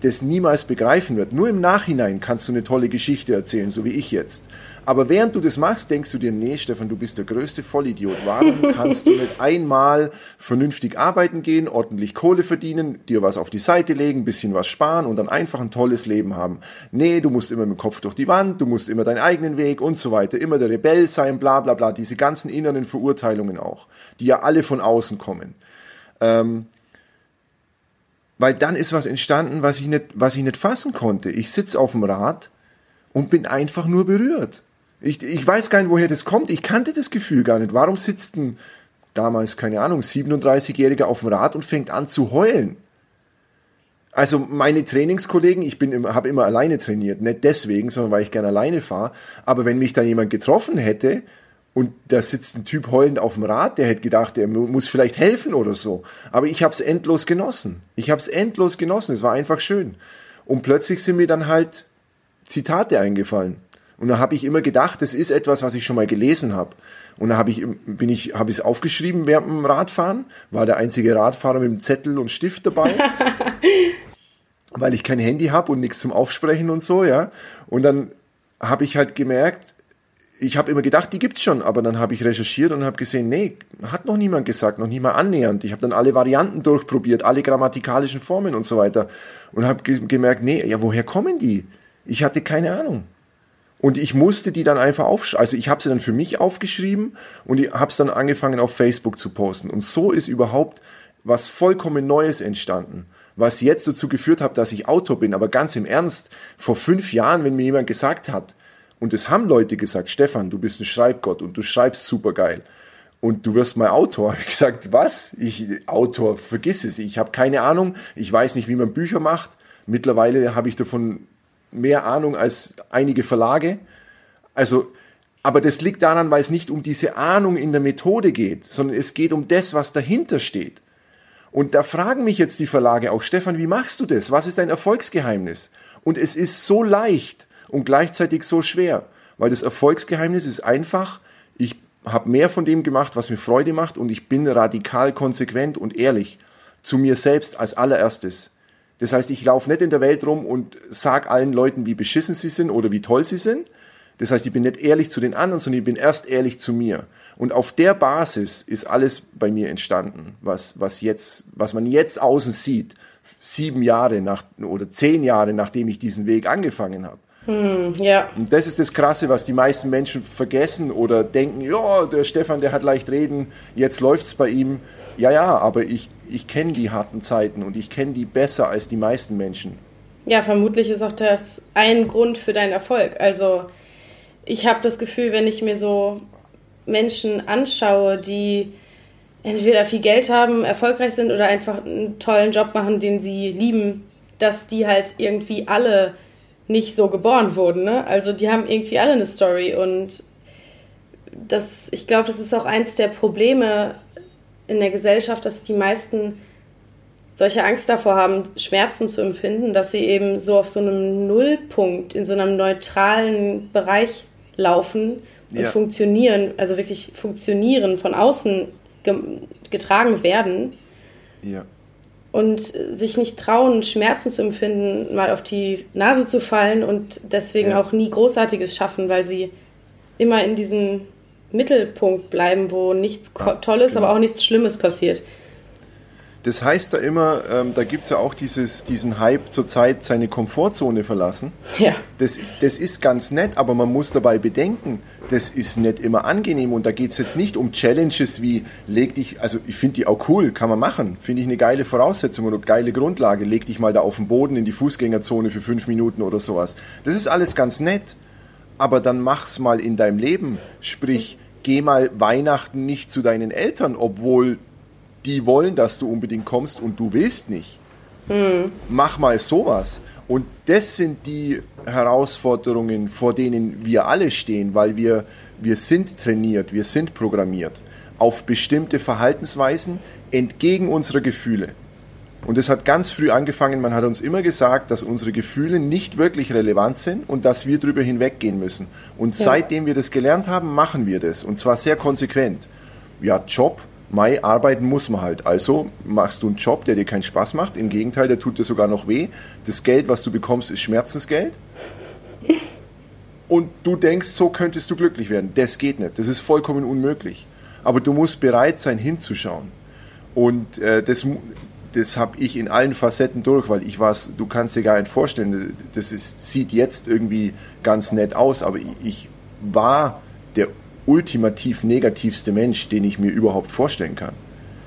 das niemals begreifen wird. Nur im Nachhinein kannst du eine tolle Geschichte erzählen, so wie ich jetzt. Aber während du das machst, denkst du dir, nee, Stefan, du bist der größte Vollidiot. Warum kannst du nicht einmal vernünftig arbeiten gehen, ordentlich Kohle verdienen, dir was auf die Seite legen, ein bisschen was sparen und dann einfach ein tolles Leben haben? Nee, du musst immer mit dem Kopf durch die Wand, du musst immer deinen eigenen Weg und so weiter, immer der Rebell sein, bla bla bla. Diese ganzen inneren Verurteilungen auch, die ja alle von außen kommen. Ähm, weil dann ist was entstanden, was ich nicht, was ich nicht fassen konnte. Ich sitze auf dem Rad und bin einfach nur berührt. Ich, ich weiß gar nicht, woher das kommt. Ich kannte das Gefühl gar nicht. Warum sitzt ein damals, keine Ahnung, 37-Jähriger auf dem Rad und fängt an zu heulen? Also meine Trainingskollegen, ich immer, habe immer alleine trainiert, nicht deswegen, sondern weil ich gerne alleine fahre. Aber wenn mich da jemand getroffen hätte und da sitzt ein Typ heulend auf dem Rad, der hätte gedacht, der muss vielleicht helfen oder so. Aber ich habe es endlos genossen. Ich habe es endlos genossen. Es war einfach schön. Und plötzlich sind mir dann halt Zitate eingefallen. Und da habe ich immer gedacht, das ist etwas, was ich schon mal gelesen habe. Und da habe ich, bin ich, habe ich es aufgeschrieben während dem Radfahren, war der einzige Radfahrer mit einem Zettel und Stift dabei. weil ich kein Handy habe und nichts zum Aufsprechen und so, ja. Und dann habe ich halt gemerkt, ich habe immer gedacht, die gibt's schon, aber dann habe ich recherchiert und habe gesehen, nee, hat noch niemand gesagt, noch niemand annähernd. Ich habe dann alle Varianten durchprobiert, alle grammatikalischen Formen und so weiter und habe gemerkt, nee, ja, woher kommen die? Ich hatte keine Ahnung. Und ich musste die dann einfach aufschreiben. Also ich habe sie dann für mich aufgeschrieben und ich habe es dann angefangen auf Facebook zu posten. Und so ist überhaupt was vollkommen Neues entstanden. Was jetzt dazu geführt hat, dass ich Autor bin. Aber ganz im Ernst, vor fünf Jahren, wenn mir jemand gesagt hat, und es haben Leute gesagt, Stefan, du bist ein Schreibgott und du schreibst super geil und du wirst mal Autor. Ich gesagt, was? Ich Autor, vergiss es. Ich habe keine Ahnung. Ich weiß nicht, wie man Bücher macht. Mittlerweile habe ich davon mehr Ahnung als einige Verlage. Also, aber das liegt daran, weil es nicht um diese Ahnung in der Methode geht, sondern es geht um das, was dahinter steht. Und da fragen mich jetzt die Verlage auch, Stefan, wie machst du das? Was ist dein Erfolgsgeheimnis? Und es ist so leicht und gleichzeitig so schwer, weil das Erfolgsgeheimnis ist einfach, ich habe mehr von dem gemacht, was mir Freude macht und ich bin radikal konsequent und ehrlich zu mir selbst als allererstes. Das heißt, ich laufe nicht in der Welt rum und sag allen Leuten, wie beschissen sie sind oder wie toll sie sind. Das heißt, ich bin nicht ehrlich zu den anderen, sondern ich bin erst ehrlich zu mir. Und auf der Basis ist alles bei mir entstanden, was, was jetzt, was man jetzt außen sieht, sieben Jahre nach, oder zehn Jahre nachdem ich diesen Weg angefangen habe. Hm, ja. Und das ist das Krasse, was die meisten Menschen vergessen oder denken, ja, der Stefan, der hat leicht reden, jetzt läuft's bei ihm. Ja, ja, aber ich, ich kenne die harten Zeiten und ich kenne die besser als die meisten Menschen. Ja, vermutlich ist auch das ein Grund für deinen Erfolg. Also ich habe das Gefühl, wenn ich mir so Menschen anschaue, die entweder viel Geld haben, erfolgreich sind oder einfach einen tollen Job machen, den sie lieben, dass die halt irgendwie alle nicht so geboren wurden. Ne? Also die haben irgendwie alle eine Story und das, ich glaube, das ist auch eins der Probleme in der Gesellschaft, dass die meisten solche Angst davor haben, Schmerzen zu empfinden, dass sie eben so auf so einem Nullpunkt, in so einem neutralen Bereich laufen und ja. funktionieren, also wirklich funktionieren, von außen ge getragen werden. Ja. Und sich nicht trauen, Schmerzen zu empfinden, mal auf die Nase zu fallen und deswegen ja. auch nie Großartiges schaffen, weil sie immer in diesem Mittelpunkt bleiben, wo nichts ja, Tolles, genau. aber auch nichts Schlimmes passiert. Das heißt da immer, ähm, da gibt es ja auch dieses, diesen Hype zurzeit, seine Komfortzone verlassen. Ja. Das, das ist ganz nett, aber man muss dabei bedenken, das ist nicht immer angenehm und da geht es jetzt nicht um Challenges wie, leg dich, also ich finde die auch cool, kann man machen, finde ich eine geile Voraussetzung oder geile Grundlage, leg dich mal da auf den Boden in die Fußgängerzone für fünf Minuten oder sowas. Das ist alles ganz nett, aber dann mach's mal in deinem Leben, sprich, geh mal Weihnachten nicht zu deinen Eltern, obwohl die wollen, dass du unbedingt kommst und du willst nicht. Hm. Mach mal sowas. Und das sind die Herausforderungen, vor denen wir alle stehen, weil wir, wir sind trainiert, wir sind programmiert auf bestimmte Verhaltensweisen entgegen unserer Gefühle. Und es hat ganz früh angefangen, man hat uns immer gesagt, dass unsere Gefühle nicht wirklich relevant sind und dass wir darüber hinweggehen müssen. Und ja. seitdem wir das gelernt haben, machen wir das. Und zwar sehr konsequent. Ja, Job, Mai arbeiten muss man halt. Also machst du einen Job, der dir keinen Spaß macht. Im Gegenteil, der tut dir sogar noch weh. Das Geld, was du bekommst, ist Schmerzensgeld. Und du denkst, so könntest du glücklich werden. Das geht nicht. Das ist vollkommen unmöglich. Aber du musst bereit sein, hinzuschauen. Und äh, das, das habe ich in allen Facetten durch, weil ich war, du kannst dir gar nicht vorstellen, das ist, sieht jetzt irgendwie ganz nett aus, aber ich war der ultimativ negativste Mensch, den ich mir überhaupt vorstellen kann.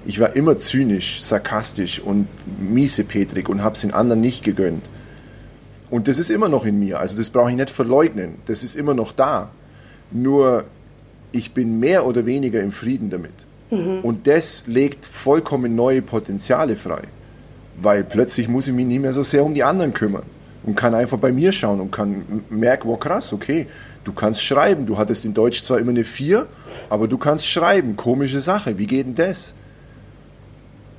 Ich war immer zynisch, sarkastisch und miesepetrig und habe es den anderen nicht gegönnt. Und das ist immer noch in mir, also das brauche ich nicht verleugnen, das ist immer noch da. Nur ich bin mehr oder weniger im Frieden damit. Mhm. Und das legt vollkommen neue Potenziale frei. Weil plötzlich muss ich mich nicht mehr so sehr um die anderen kümmern und kann einfach bei mir schauen und kann merken, wow krass, okay, du kannst schreiben. Du hattest in Deutsch zwar immer eine 4, aber du kannst schreiben. Komische Sache, wie geht denn das?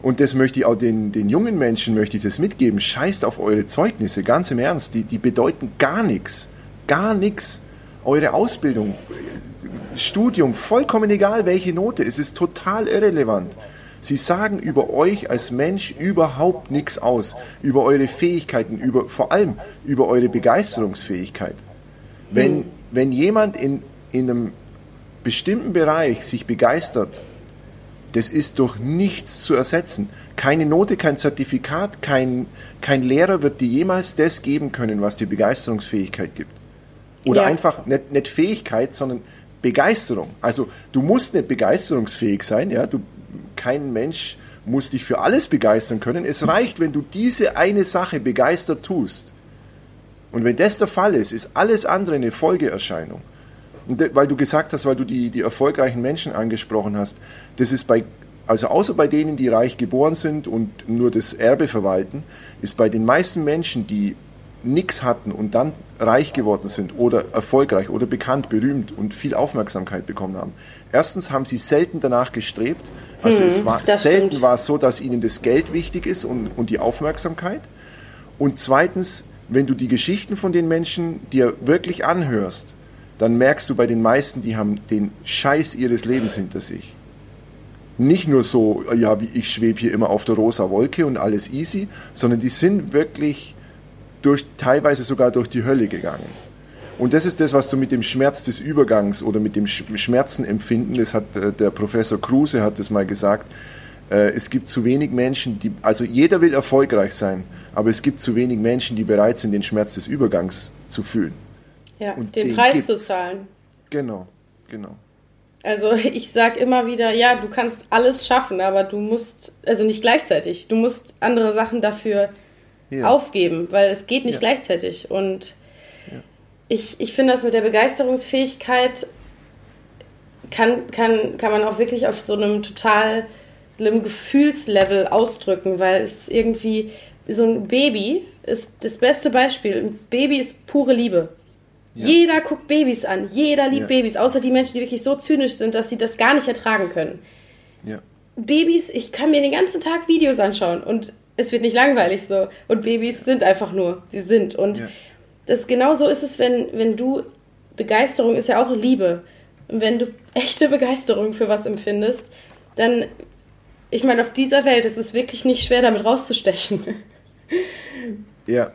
Und das möchte ich auch den, den jungen Menschen möchte ich das mitgeben. Scheißt auf eure Zeugnisse, ganz im Ernst. Die, die bedeuten gar nichts. Gar nichts. Eure Ausbildung, Studium, vollkommen egal welche Note, es ist total irrelevant. Sie sagen über euch als Mensch überhaupt nichts aus, über eure Fähigkeiten, über, vor allem über eure Begeisterungsfähigkeit. Wenn, hm. Wenn jemand in, in einem bestimmten Bereich sich begeistert, das ist durch nichts zu ersetzen. Keine Note, kein Zertifikat, kein, kein Lehrer wird dir jemals das geben können, was dir Begeisterungsfähigkeit gibt. Oder ja. einfach nicht, nicht Fähigkeit, sondern Begeisterung. Also du musst nicht begeisterungsfähig sein, ja, du, kein Mensch muss dich für alles begeistern können. Es reicht, wenn du diese eine Sache begeistert tust. Und wenn das der Fall ist, ist alles andere eine Folgeerscheinung. Und weil du gesagt hast, weil du die, die erfolgreichen Menschen angesprochen hast, das ist bei, also außer bei denen, die reich geboren sind und nur das Erbe verwalten, ist bei den meisten Menschen, die nichts hatten und dann reich geworden sind oder erfolgreich oder bekannt, berühmt und viel Aufmerksamkeit bekommen haben. Erstens haben sie selten danach gestrebt. Also hm, es war selten stimmt. war es so, dass ihnen das Geld wichtig ist und, und die Aufmerksamkeit. Und zweitens, wenn du die Geschichten von den Menschen dir wirklich anhörst, dann merkst du bei den meisten, die haben den Scheiß ihres Lebens hinter sich. Nicht nur so, ja, wie ich schwebe hier immer auf der rosa Wolke und alles easy, sondern die sind wirklich durch, teilweise sogar durch die Hölle gegangen. Und das ist das, was du mit dem Schmerz des Übergangs oder mit dem Schmerzenempfinden, das hat äh, der Professor Kruse hat das mal gesagt, es gibt zu wenig Menschen, die, also jeder will erfolgreich sein, aber es gibt zu wenig Menschen, die bereit sind, den Schmerz des Übergangs zu fühlen. Ja, Und den, den Preis gibt's. zu zahlen. Genau, genau. Also ich sage immer wieder, ja, du kannst alles schaffen, aber du musst, also nicht gleichzeitig, du musst andere Sachen dafür ja. aufgeben, weil es geht nicht ja. gleichzeitig. Und ja. ich, ich finde das mit der Begeisterungsfähigkeit kann, kann, kann man auch wirklich auf so einem total einem Gefühlslevel ausdrücken, weil es irgendwie so ein Baby ist das beste Beispiel. Ein Baby ist pure Liebe. Ja. Jeder guckt Babys an, jeder liebt ja. Babys, außer die Menschen, die wirklich so zynisch sind, dass sie das gar nicht ertragen können. Ja. Babys, ich kann mir den ganzen Tag Videos anschauen und es wird nicht langweilig so. Und Babys sind einfach nur, sie sind. Und das genau so ist es, wenn, wenn du, Begeisterung ist ja auch Liebe. Und wenn du echte Begeisterung für was empfindest, dann, ich meine, auf dieser Welt ist es wirklich nicht schwer, damit rauszustechen. Ja,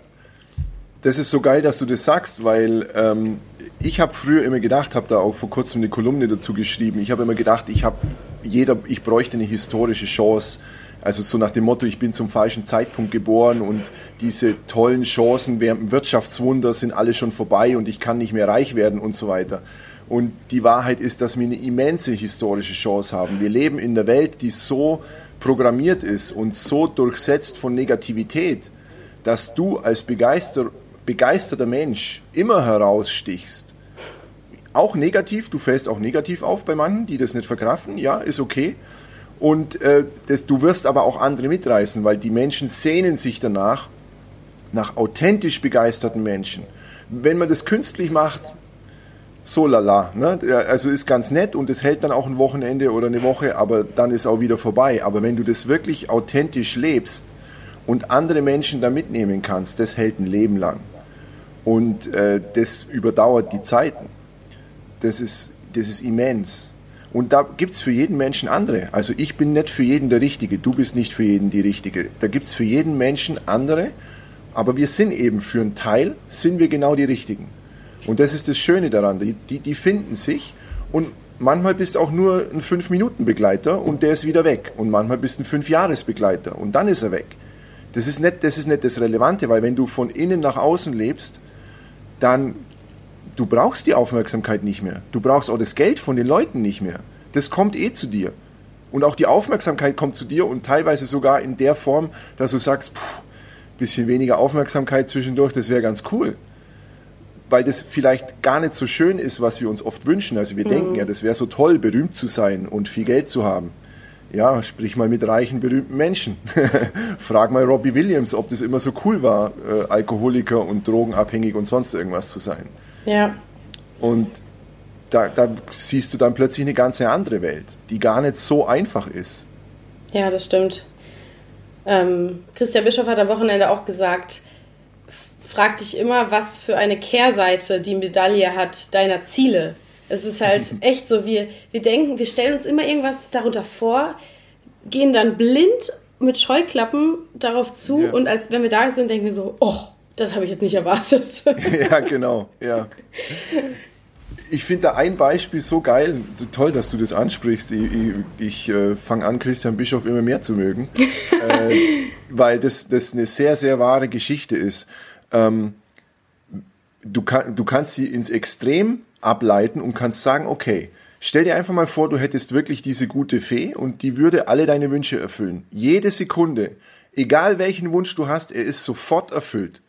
das ist so geil, dass du das sagst, weil ähm, ich habe früher immer gedacht, habe da auch vor kurzem eine Kolumne dazu geschrieben. Ich habe immer gedacht, ich habe jeder, ich bräuchte eine historische Chance, also so nach dem Motto, ich bin zum falschen Zeitpunkt geboren und diese tollen Chancen während dem Wirtschaftswunder sind alle schon vorbei und ich kann nicht mehr reich werden und so weiter. Und die Wahrheit ist, dass wir eine immense historische Chance haben. Wir leben in einer Welt, die so programmiert ist und so durchsetzt von Negativität, dass du als begeister, begeisterter Mensch immer herausstichst. Auch negativ, du fällst auch negativ auf bei manchen, die das nicht verkraften, ja, ist okay. Und äh, das, du wirst aber auch andere mitreißen, weil die Menschen sehnen sich danach, nach authentisch begeisterten Menschen. Wenn man das künstlich macht, so lala. Ne? Also ist ganz nett und es hält dann auch ein Wochenende oder eine Woche, aber dann ist auch wieder vorbei. Aber wenn du das wirklich authentisch lebst und andere Menschen da mitnehmen kannst, das hält ein Leben lang. Und äh, das überdauert die Zeiten. Das ist, das ist immens. Und da gibt es für jeden Menschen andere. Also ich bin nicht für jeden der Richtige, du bist nicht für jeden die Richtige. Da gibt es für jeden Menschen andere, aber wir sind eben für einen Teil, sind wir genau die Richtigen. Und das ist das Schöne daran, die, die, die finden sich und manchmal bist du auch nur ein 5-Minuten-Begleiter und der ist wieder weg. Und manchmal bist du ein 5-Jahres-Begleiter und dann ist er weg. Das ist, nicht, das ist nicht das Relevante, weil wenn du von innen nach außen lebst, dann du brauchst die Aufmerksamkeit nicht mehr. Du brauchst auch das Geld von den Leuten nicht mehr. Das kommt eh zu dir. Und auch die Aufmerksamkeit kommt zu dir und teilweise sogar in der Form, dass du sagst, pff, bisschen weniger Aufmerksamkeit zwischendurch, das wäre ganz cool. Weil das vielleicht gar nicht so schön ist, was wir uns oft wünschen. Also wir mhm. denken ja, das wäre so toll, berühmt zu sein und viel Geld zu haben. Ja, sprich mal mit reichen, berühmten Menschen. Frag mal Robbie Williams, ob das immer so cool war, äh, Alkoholiker und drogenabhängig und sonst irgendwas zu sein. Ja. Und da, da siehst du dann plötzlich eine ganz andere Welt, die gar nicht so einfach ist. Ja, das stimmt. Ähm, Christian Bischof hat am Wochenende auch gesagt, frag dich immer, was für eine Kehrseite die Medaille hat deiner Ziele. Es ist halt echt so, wir, wir denken, wir stellen uns immer irgendwas darunter vor, gehen dann blind mit Scheuklappen darauf zu ja. und als wenn wir da sind, denken wir so, oh, das habe ich jetzt nicht erwartet. ja, genau, ja. Ich finde da ein Beispiel so geil, toll, dass du das ansprichst. Ich, ich, ich äh, fange an, Christian Bischof immer mehr zu mögen, äh, weil das, das eine sehr, sehr wahre Geschichte ist. Ähm, du, kann, du kannst sie ins Extrem ableiten und kannst sagen, okay, stell dir einfach mal vor, du hättest wirklich diese gute Fee und die würde alle deine Wünsche erfüllen. Jede Sekunde, egal welchen Wunsch du hast, er ist sofort erfüllt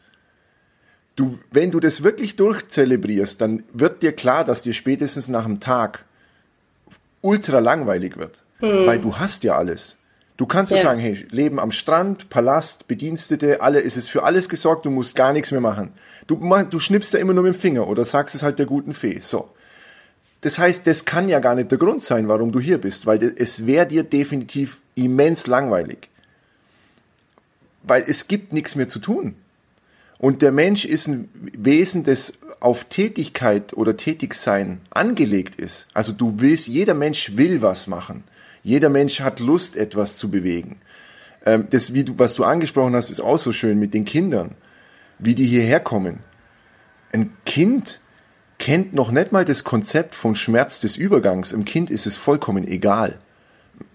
du, wenn du das wirklich durchzelebrierst, dann wird dir klar, dass dir spätestens nach einem Tag ultra langweilig wird. Hm. Weil du hast ja alles. Du kannst ja. sagen, hey, Leben am Strand, Palast, Bedienstete, alle, ist es für alles gesorgt, du musst gar nichts mehr machen. Du, du schnippst ja immer nur mit dem Finger oder sagst es halt der guten Fee. So. Das heißt, das kann ja gar nicht der Grund sein, warum du hier bist, weil es wäre dir definitiv immens langweilig. Weil es gibt nichts mehr zu tun. Und der Mensch ist ein Wesen, das auf Tätigkeit oder Tätigsein angelegt ist. Also du willst, jeder Mensch will was machen. Jeder Mensch hat Lust, etwas zu bewegen. Ähm, das, wie du, was du angesprochen hast, ist auch so schön mit den Kindern, wie die hierher kommen. Ein Kind kennt noch nicht mal das Konzept vom Schmerz des Übergangs. Im Kind ist es vollkommen egal.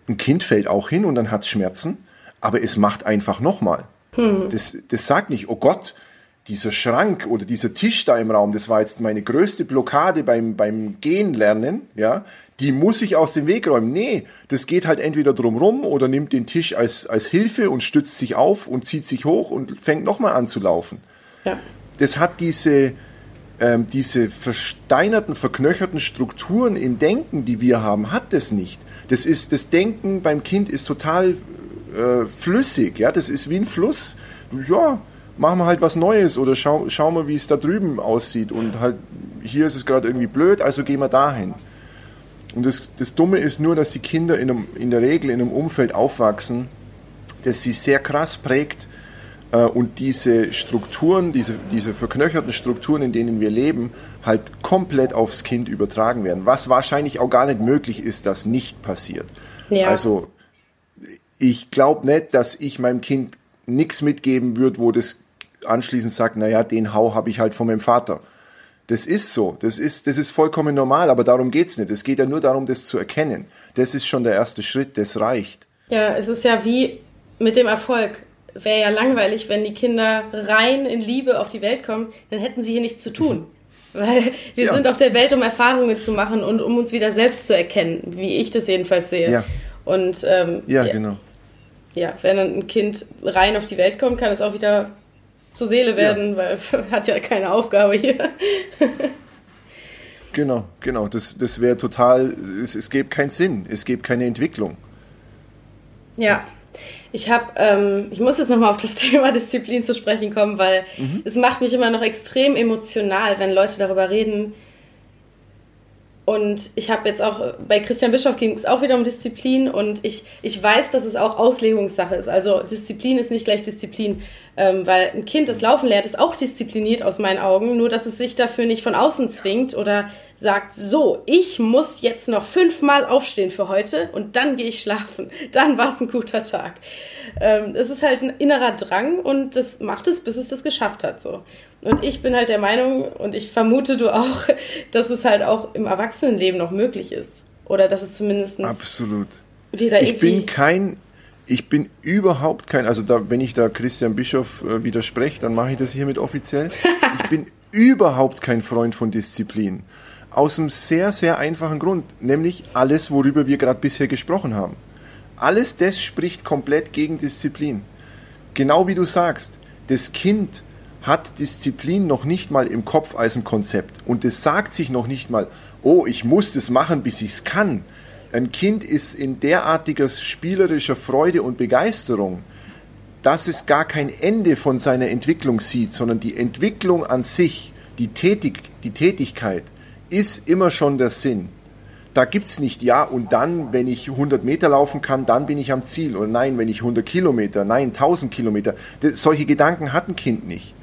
Ein Kind fällt auch hin und dann hat es Schmerzen, aber es macht einfach nochmal. Hm. Das, das sagt nicht, oh Gott, dieser Schrank oder dieser Tisch da im Raum, das war jetzt meine größte Blockade beim, beim Gehen lernen, ja, die muss ich aus dem Weg räumen. Nee, das geht halt entweder drumrum oder nimmt den Tisch als, als Hilfe und stützt sich auf und zieht sich hoch und fängt nochmal an zu laufen. Ja. Das hat diese, ähm, diese versteinerten, verknöcherten Strukturen im Denken, die wir haben, hat das nicht. Das ist, das Denken beim Kind ist total äh, flüssig, ja, das ist wie ein Fluss. Ja, machen wir halt was Neues oder schau, schauen wir, wie es da drüben aussieht. Und halt, hier ist es gerade irgendwie blöd, also gehen wir dahin. Und das, das Dumme ist nur, dass die Kinder in, einem, in der Regel in einem Umfeld aufwachsen, das sie sehr krass prägt äh, und diese Strukturen, diese, diese verknöcherten Strukturen, in denen wir leben, halt komplett aufs Kind übertragen werden. Was wahrscheinlich auch gar nicht möglich ist, dass nicht passiert. Ja. Also ich glaube nicht, dass ich meinem Kind nichts mitgeben würde, wo das anschließend sagt, naja, den Hau habe ich halt von meinem Vater. Das ist so, das ist, das ist vollkommen normal, aber darum geht es nicht. Es geht ja nur darum, das zu erkennen. Das ist schon der erste Schritt, das reicht. Ja, es ist ja wie mit dem Erfolg. Wäre ja langweilig, wenn die Kinder rein in Liebe auf die Welt kommen, dann hätten sie hier nichts zu tun. Weil wir ja. sind auf der Welt, um Erfahrungen zu machen und um uns wieder selbst zu erkennen, wie ich das jedenfalls sehe. Ja. Und ähm, ja, ja, genau. Ja, wenn ein Kind rein auf die Welt kommt, kann es auch wieder zur Seele werden, ja. weil hat ja keine Aufgabe hier. genau, genau. Das, das wäre total, es, es gäbe keinen Sinn, es gäbe keine Entwicklung. Ja. Ich habe, ähm, ich muss jetzt nochmal auf das Thema Disziplin zu sprechen kommen, weil mhm. es macht mich immer noch extrem emotional, wenn Leute darüber reden, und ich habe jetzt auch, bei Christian Bischof ging es auch wieder um Disziplin und ich, ich weiß, dass es auch Auslegungssache ist. Also Disziplin ist nicht gleich Disziplin, ähm, weil ein Kind, das Laufen lernt, ist auch diszipliniert aus meinen Augen, nur dass es sich dafür nicht von außen zwingt oder sagt, so, ich muss jetzt noch fünfmal aufstehen für heute und dann gehe ich schlafen. Dann war es ein guter Tag. Ähm, es ist halt ein innerer Drang und das macht es, bis es das geschafft hat. So. Und ich bin halt der Meinung, und ich vermute du auch, dass es halt auch im Erwachsenenleben noch möglich ist. Oder dass es zumindest. Absolut. Wieder ich bin kein. Ich bin überhaupt kein, also da, wenn ich da Christian Bischof äh, widerspreche, dann mache ich das hiermit offiziell. Ich bin überhaupt kein Freund von Disziplin. Aus einem sehr, sehr einfachen Grund, nämlich alles, worüber wir gerade bisher gesprochen haben. Alles das spricht komplett gegen Disziplin. Genau wie du sagst, das Kind hat Disziplin noch nicht mal im Kopf als ein Konzept und es sagt sich noch nicht mal, oh, ich muss das machen, bis ich es kann. Ein Kind ist in derartiger spielerischer Freude und Begeisterung, dass es gar kein Ende von seiner Entwicklung sieht, sondern die Entwicklung an sich, die, Tätig, die Tätigkeit, ist immer schon der Sinn. Da gibt es nicht, ja, und dann, wenn ich 100 Meter laufen kann, dann bin ich am Ziel. Oder nein, wenn ich 100 Kilometer, nein, 1000 Kilometer. Das, solche Gedanken hat ein Kind nicht.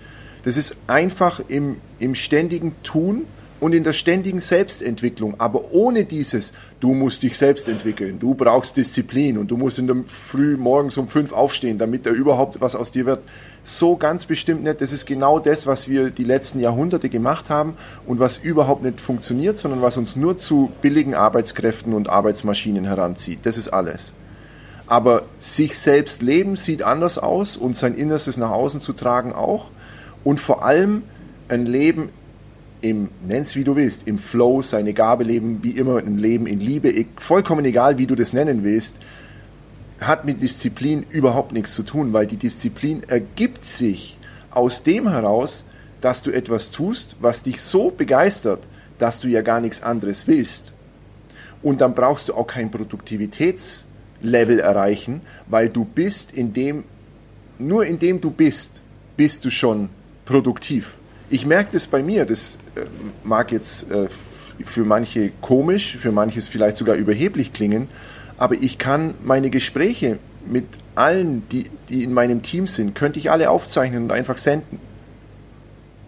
Das ist einfach im, im ständigen Tun und in der ständigen Selbstentwicklung. Aber ohne dieses, du musst dich selbst entwickeln, du brauchst Disziplin und du musst in der Früh morgens um fünf aufstehen, damit da überhaupt was aus dir wird. So ganz bestimmt nicht. Das ist genau das, was wir die letzten Jahrhunderte gemacht haben und was überhaupt nicht funktioniert, sondern was uns nur zu billigen Arbeitskräften und Arbeitsmaschinen heranzieht. Das ist alles. Aber sich selbst leben sieht anders aus und sein Innerstes nach außen zu tragen auch. Und vor allem ein Leben im, nenn's wie du willst, im Flow, seine Gabe leben, wie immer ein Leben in Liebe, e, vollkommen egal, wie du das nennen willst, hat mit Disziplin überhaupt nichts zu tun, weil die Disziplin ergibt sich aus dem heraus, dass du etwas tust, was dich so begeistert, dass du ja gar nichts anderes willst. Und dann brauchst du auch kein Produktivitätslevel erreichen, weil du bist in dem, nur indem du bist, bist du schon produktiv. Ich merke das bei mir, das äh, mag jetzt äh, für manche komisch, für manches vielleicht sogar überheblich klingen, aber ich kann meine Gespräche mit allen, die, die in meinem Team sind, könnte ich alle aufzeichnen und einfach senden.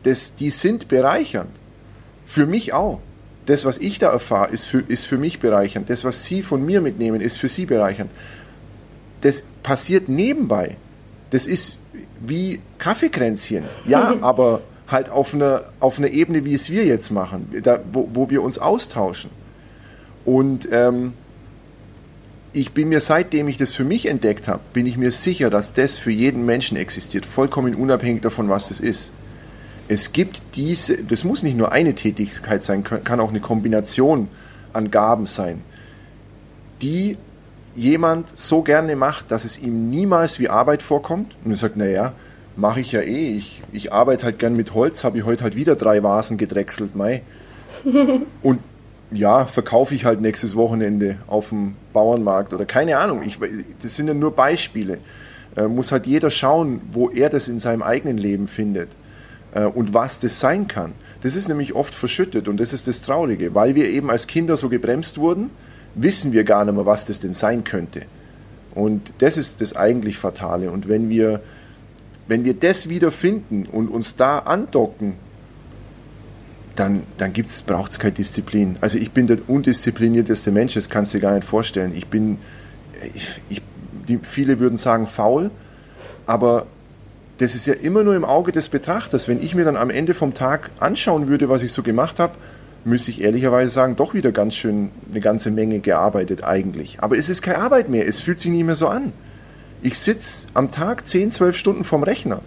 Das, die sind bereichernd. Für mich auch. Das, was ich da erfahre, ist für, ist für mich bereichernd. Das, was Sie von mir mitnehmen, ist für Sie bereichernd. Das passiert nebenbei. Das ist wie Kaffeekränzchen. Ja, aber halt auf einer auf eine Ebene, wie es wir jetzt machen, da, wo, wo wir uns austauschen. Und ähm, ich bin mir, seitdem ich das für mich entdeckt habe, bin ich mir sicher, dass das für jeden Menschen existiert, vollkommen unabhängig davon, was es ist. Es gibt diese, das muss nicht nur eine Tätigkeit sein, kann auch eine Kombination an Gaben sein, die jemand so gerne macht, dass es ihm niemals wie Arbeit vorkommt und er sagt, naja, mache ich ja eh. Ich, ich arbeite halt gern mit Holz, habe ich heute halt wieder drei Vasen gedrechselt, Mai. Und ja, verkaufe ich halt nächstes Wochenende auf dem Bauernmarkt oder keine Ahnung. Ich, das sind ja nur Beispiele. Äh, muss halt jeder schauen, wo er das in seinem eigenen Leben findet äh, und was das sein kann. Das ist nämlich oft verschüttet und das ist das Traurige. Weil wir eben als Kinder so gebremst wurden, wissen wir gar nicht mehr, was das denn sein könnte. Und das ist das eigentlich Fatale. Und wenn wir wenn wir das wieder finden und uns da andocken, dann, dann braucht es keine Disziplin. Also ich bin der undisziplinierteste Mensch, das kannst du dir gar nicht vorstellen. Ich bin, ich, ich, die, viele würden sagen faul, aber das ist ja immer nur im Auge des Betrachters. Wenn ich mir dann am Ende vom Tag anschauen würde, was ich so gemacht habe, müsste ich ehrlicherweise sagen, doch wieder ganz schön eine ganze Menge gearbeitet eigentlich. Aber es ist keine Arbeit mehr, es fühlt sich nicht mehr so an. Ich sitze am Tag 10, 12 Stunden vorm Rechner.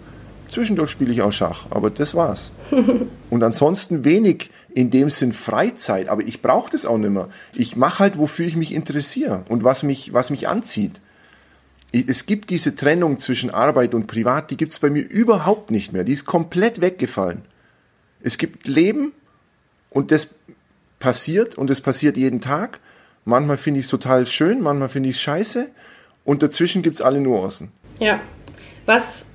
Zwischendurch spiele ich auch Schach, aber das war's. Und ansonsten wenig in dem Sinn Freizeit, aber ich brauche das auch nicht mehr. Ich mache halt, wofür ich mich interessiere und was mich, was mich anzieht. Es gibt diese Trennung zwischen Arbeit und Privat, die gibt es bei mir überhaupt nicht mehr. Die ist komplett weggefallen. Es gibt Leben und das passiert und es passiert jeden Tag. Manchmal finde ich es total schön, manchmal finde ich es scheiße und dazwischen gibt es alle Nuancen. Ja. Was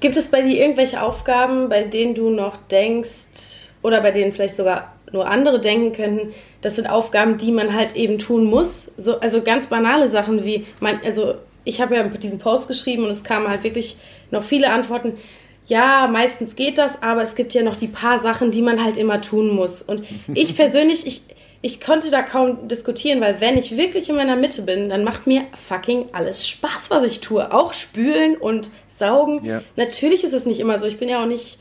gibt es bei dir irgendwelche Aufgaben, bei denen du noch denkst oder bei denen vielleicht sogar nur andere denken könnten, das sind Aufgaben, die man halt eben tun muss. So, also ganz banale Sachen wie, man, also ich habe ja diesen Post geschrieben und es kamen halt wirklich noch viele Antworten. ja, meistens geht das, aber es gibt ja noch die paar Sachen, die man halt immer tun muss. Und ich persönlich, ich, ich konnte da kaum diskutieren, weil wenn ich wirklich in meiner Mitte bin, dann macht mir fucking alles Spaß, was ich tue. Auch spülen und saugen. Ja. Natürlich ist es nicht immer so. Ich bin ja auch nicht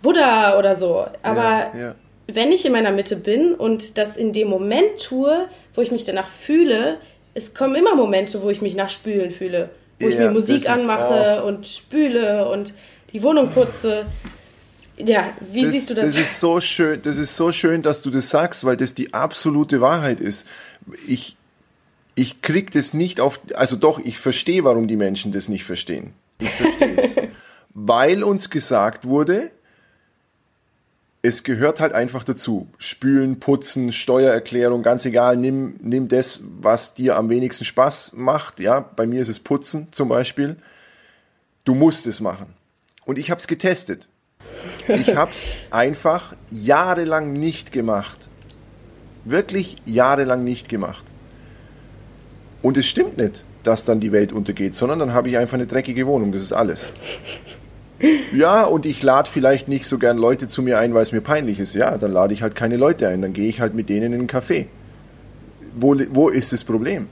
Buddha oder so. Aber ja, ja. wenn ich in meiner Mitte bin und das in dem Moment tue, wo ich mich danach fühle, es kommen immer Momente, wo ich mich nach Spülen fühle. Wo ich mir Musik anmache und spüle und die Wohnung putze. Ja, wie das, siehst du das? Das ist so schön, das ist so schön, dass du das sagst, weil das die absolute Wahrheit ist. Ich, ich krieg das nicht auf, also doch, ich verstehe, warum die Menschen das nicht verstehen. Ich verstehe es. weil uns gesagt wurde, es gehört halt einfach dazu. Spülen, putzen, Steuererklärung, ganz egal, nimm, nimm das, was dir am wenigsten Spaß macht. Ja, bei mir ist es Putzen zum Beispiel. Du musst es machen. Und ich habe es getestet. Ich habe es einfach jahrelang nicht gemacht. Wirklich jahrelang nicht gemacht. Und es stimmt nicht, dass dann die Welt untergeht, sondern dann habe ich einfach eine dreckige Wohnung. Das ist alles. Ja, und ich lade vielleicht nicht so gern Leute zu mir ein, weil es mir peinlich ist. Ja, dann lade ich halt keine Leute ein. Dann gehe ich halt mit denen in einen Café. Wo, wo ist das Problem?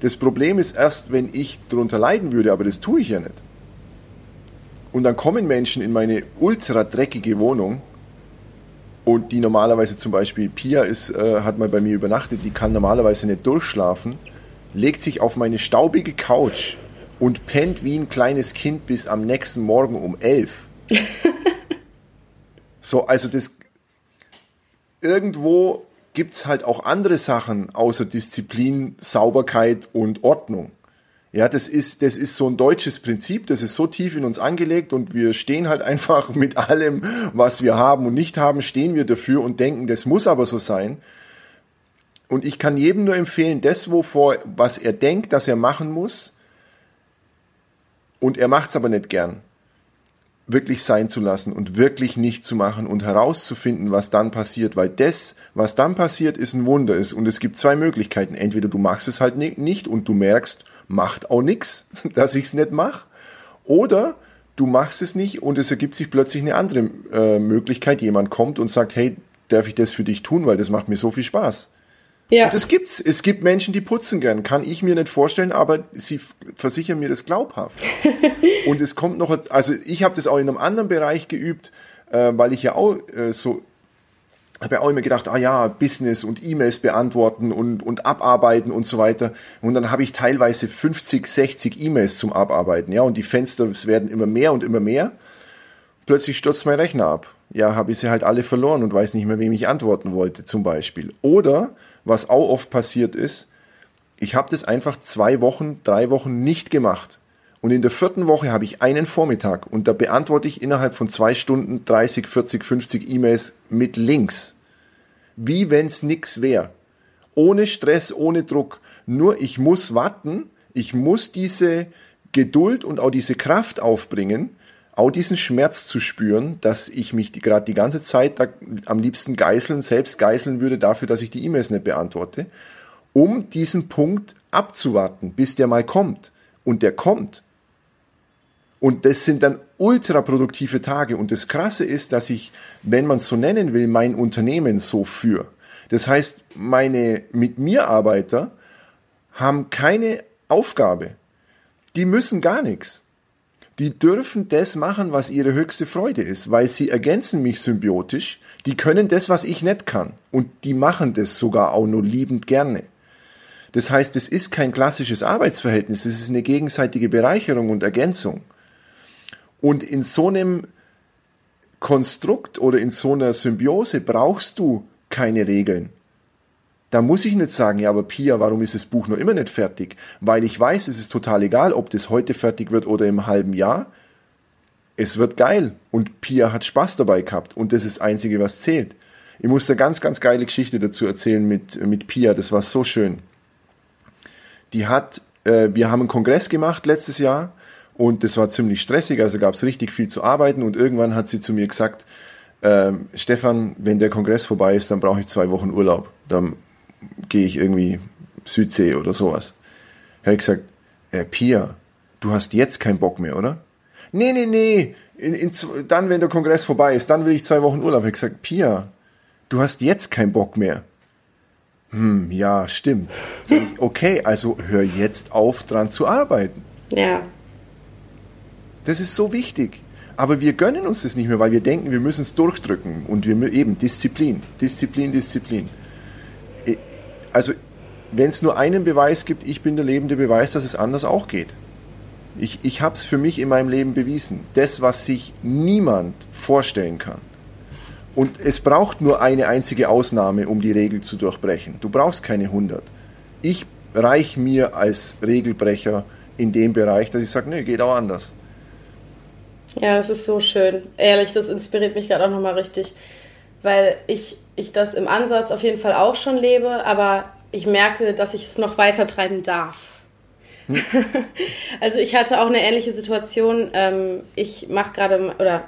Das Problem ist erst, wenn ich darunter leiden würde, aber das tue ich ja nicht. Und dann kommen Menschen in meine ultra dreckige Wohnung und die normalerweise zum Beispiel, Pia ist, äh, hat mal bei mir übernachtet, die kann normalerweise nicht durchschlafen, legt sich auf meine staubige Couch und pennt wie ein kleines Kind bis am nächsten Morgen um elf. so, also das irgendwo gibt es halt auch andere Sachen außer Disziplin, Sauberkeit und Ordnung. Ja, das ist, das ist so ein deutsches Prinzip, das ist so tief in uns angelegt und wir stehen halt einfach mit allem, was wir haben und nicht haben, stehen wir dafür und denken, das muss aber so sein. Und ich kann jedem nur empfehlen, das, wovor, was er denkt, dass er machen muss, und er macht es aber nicht gern, wirklich sein zu lassen und wirklich nicht zu machen und herauszufinden, was dann passiert, weil das, was dann passiert, ist ein Wunder ist. Und es gibt zwei Möglichkeiten. Entweder du machst es halt nicht und du merkst, macht auch nichts, dass ich es nicht mache. Oder du machst es nicht und es ergibt sich plötzlich eine andere äh, Möglichkeit. Jemand kommt und sagt, hey, darf ich das für dich tun, weil das macht mir so viel Spaß. Ja. Und das gibt's. Es gibt Menschen, die putzen gern. Kann ich mir nicht vorstellen, aber sie versichern mir das glaubhaft. und es kommt noch, also ich habe das auch in einem anderen Bereich geübt, äh, weil ich ja auch äh, so habe ja auch immer gedacht, ah ja, Business und E-Mails beantworten und, und abarbeiten und so weiter. Und dann habe ich teilweise 50, 60 E-Mails zum Abarbeiten, ja, und die Fenster werden immer mehr und immer mehr. Plötzlich stürzt mein Rechner ab. Ja, habe ich sie halt alle verloren und weiß nicht mehr, wem ich antworten wollte, zum Beispiel. Oder, was auch oft passiert ist, ich habe das einfach zwei Wochen, drei Wochen nicht gemacht. Und in der vierten Woche habe ich einen Vormittag und da beantworte ich innerhalb von zwei Stunden 30, 40, 50 E-Mails mit Links. Wie wenn's nix wäre. Ohne Stress, ohne Druck. Nur ich muss warten, ich muss diese Geduld und auch diese Kraft aufbringen, auch diesen Schmerz zu spüren, dass ich mich gerade die ganze Zeit da am liebsten geißeln, selbst geißeln würde dafür, dass ich die E-Mails nicht beantworte, um diesen Punkt abzuwarten, bis der mal kommt. Und der kommt. Und das sind dann ultraproduktive Tage. Und das Krasse ist, dass ich, wenn man es so nennen will, mein Unternehmen so führe. Das heißt, meine mit mir Arbeiter haben keine Aufgabe. Die müssen gar nichts. Die dürfen das machen, was ihre höchste Freude ist, weil sie ergänzen mich symbiotisch. Die können das, was ich nicht kann. Und die machen das sogar auch nur liebend gerne. Das heißt, es ist kein klassisches Arbeitsverhältnis, es ist eine gegenseitige Bereicherung und Ergänzung. Und in so einem Konstrukt oder in so einer Symbiose brauchst du keine Regeln. Da muss ich nicht sagen, ja, aber Pia, warum ist das Buch noch immer nicht fertig? Weil ich weiß, es ist total egal, ob das heute fertig wird oder im halben Jahr. Es wird geil und Pia hat Spaß dabei gehabt und das ist das Einzige, was zählt. Ich muss eine ganz, ganz geile Geschichte dazu erzählen mit, mit Pia, das war so schön. Die hat, äh, wir haben einen Kongress gemacht letztes Jahr und das war ziemlich stressig, also gab es richtig viel zu arbeiten und irgendwann hat sie zu mir gesagt, äh, Stefan, wenn der Kongress vorbei ist, dann brauche ich zwei Wochen Urlaub. Dann gehe ich irgendwie Südsee oder sowas. Da habe ich gesagt, äh, Pia, du hast jetzt keinen Bock mehr, oder? nee, nee, nee, in, in, dann, wenn der Kongress vorbei ist, dann will ich zwei Wochen Urlaub. Ich habe gesagt, Pia, du hast jetzt keinen Bock mehr. Hm, ja, stimmt. Ich, okay, also hör jetzt auf, dran zu arbeiten. Ja. Das ist so wichtig. Aber wir gönnen uns das nicht mehr, weil wir denken, wir müssen es durchdrücken. Und wir eben Disziplin, Disziplin, Disziplin. Also, wenn es nur einen Beweis gibt, ich bin der lebende Beweis, dass es anders auch geht. Ich, ich habe es für mich in meinem Leben bewiesen. Das, was sich niemand vorstellen kann. Und es braucht nur eine einzige Ausnahme, um die Regel zu durchbrechen. Du brauchst keine 100. Ich reich mir als Regelbrecher in dem Bereich, dass ich sage, nee, geht auch anders. Ja, das ist so schön. Ehrlich, das inspiriert mich gerade auch nochmal richtig, weil ich, ich das im Ansatz auf jeden Fall auch schon lebe, aber ich merke, dass ich es noch weiter treiben darf. Hm. also ich hatte auch eine ähnliche Situation. Ähm, ich mache gerade, oder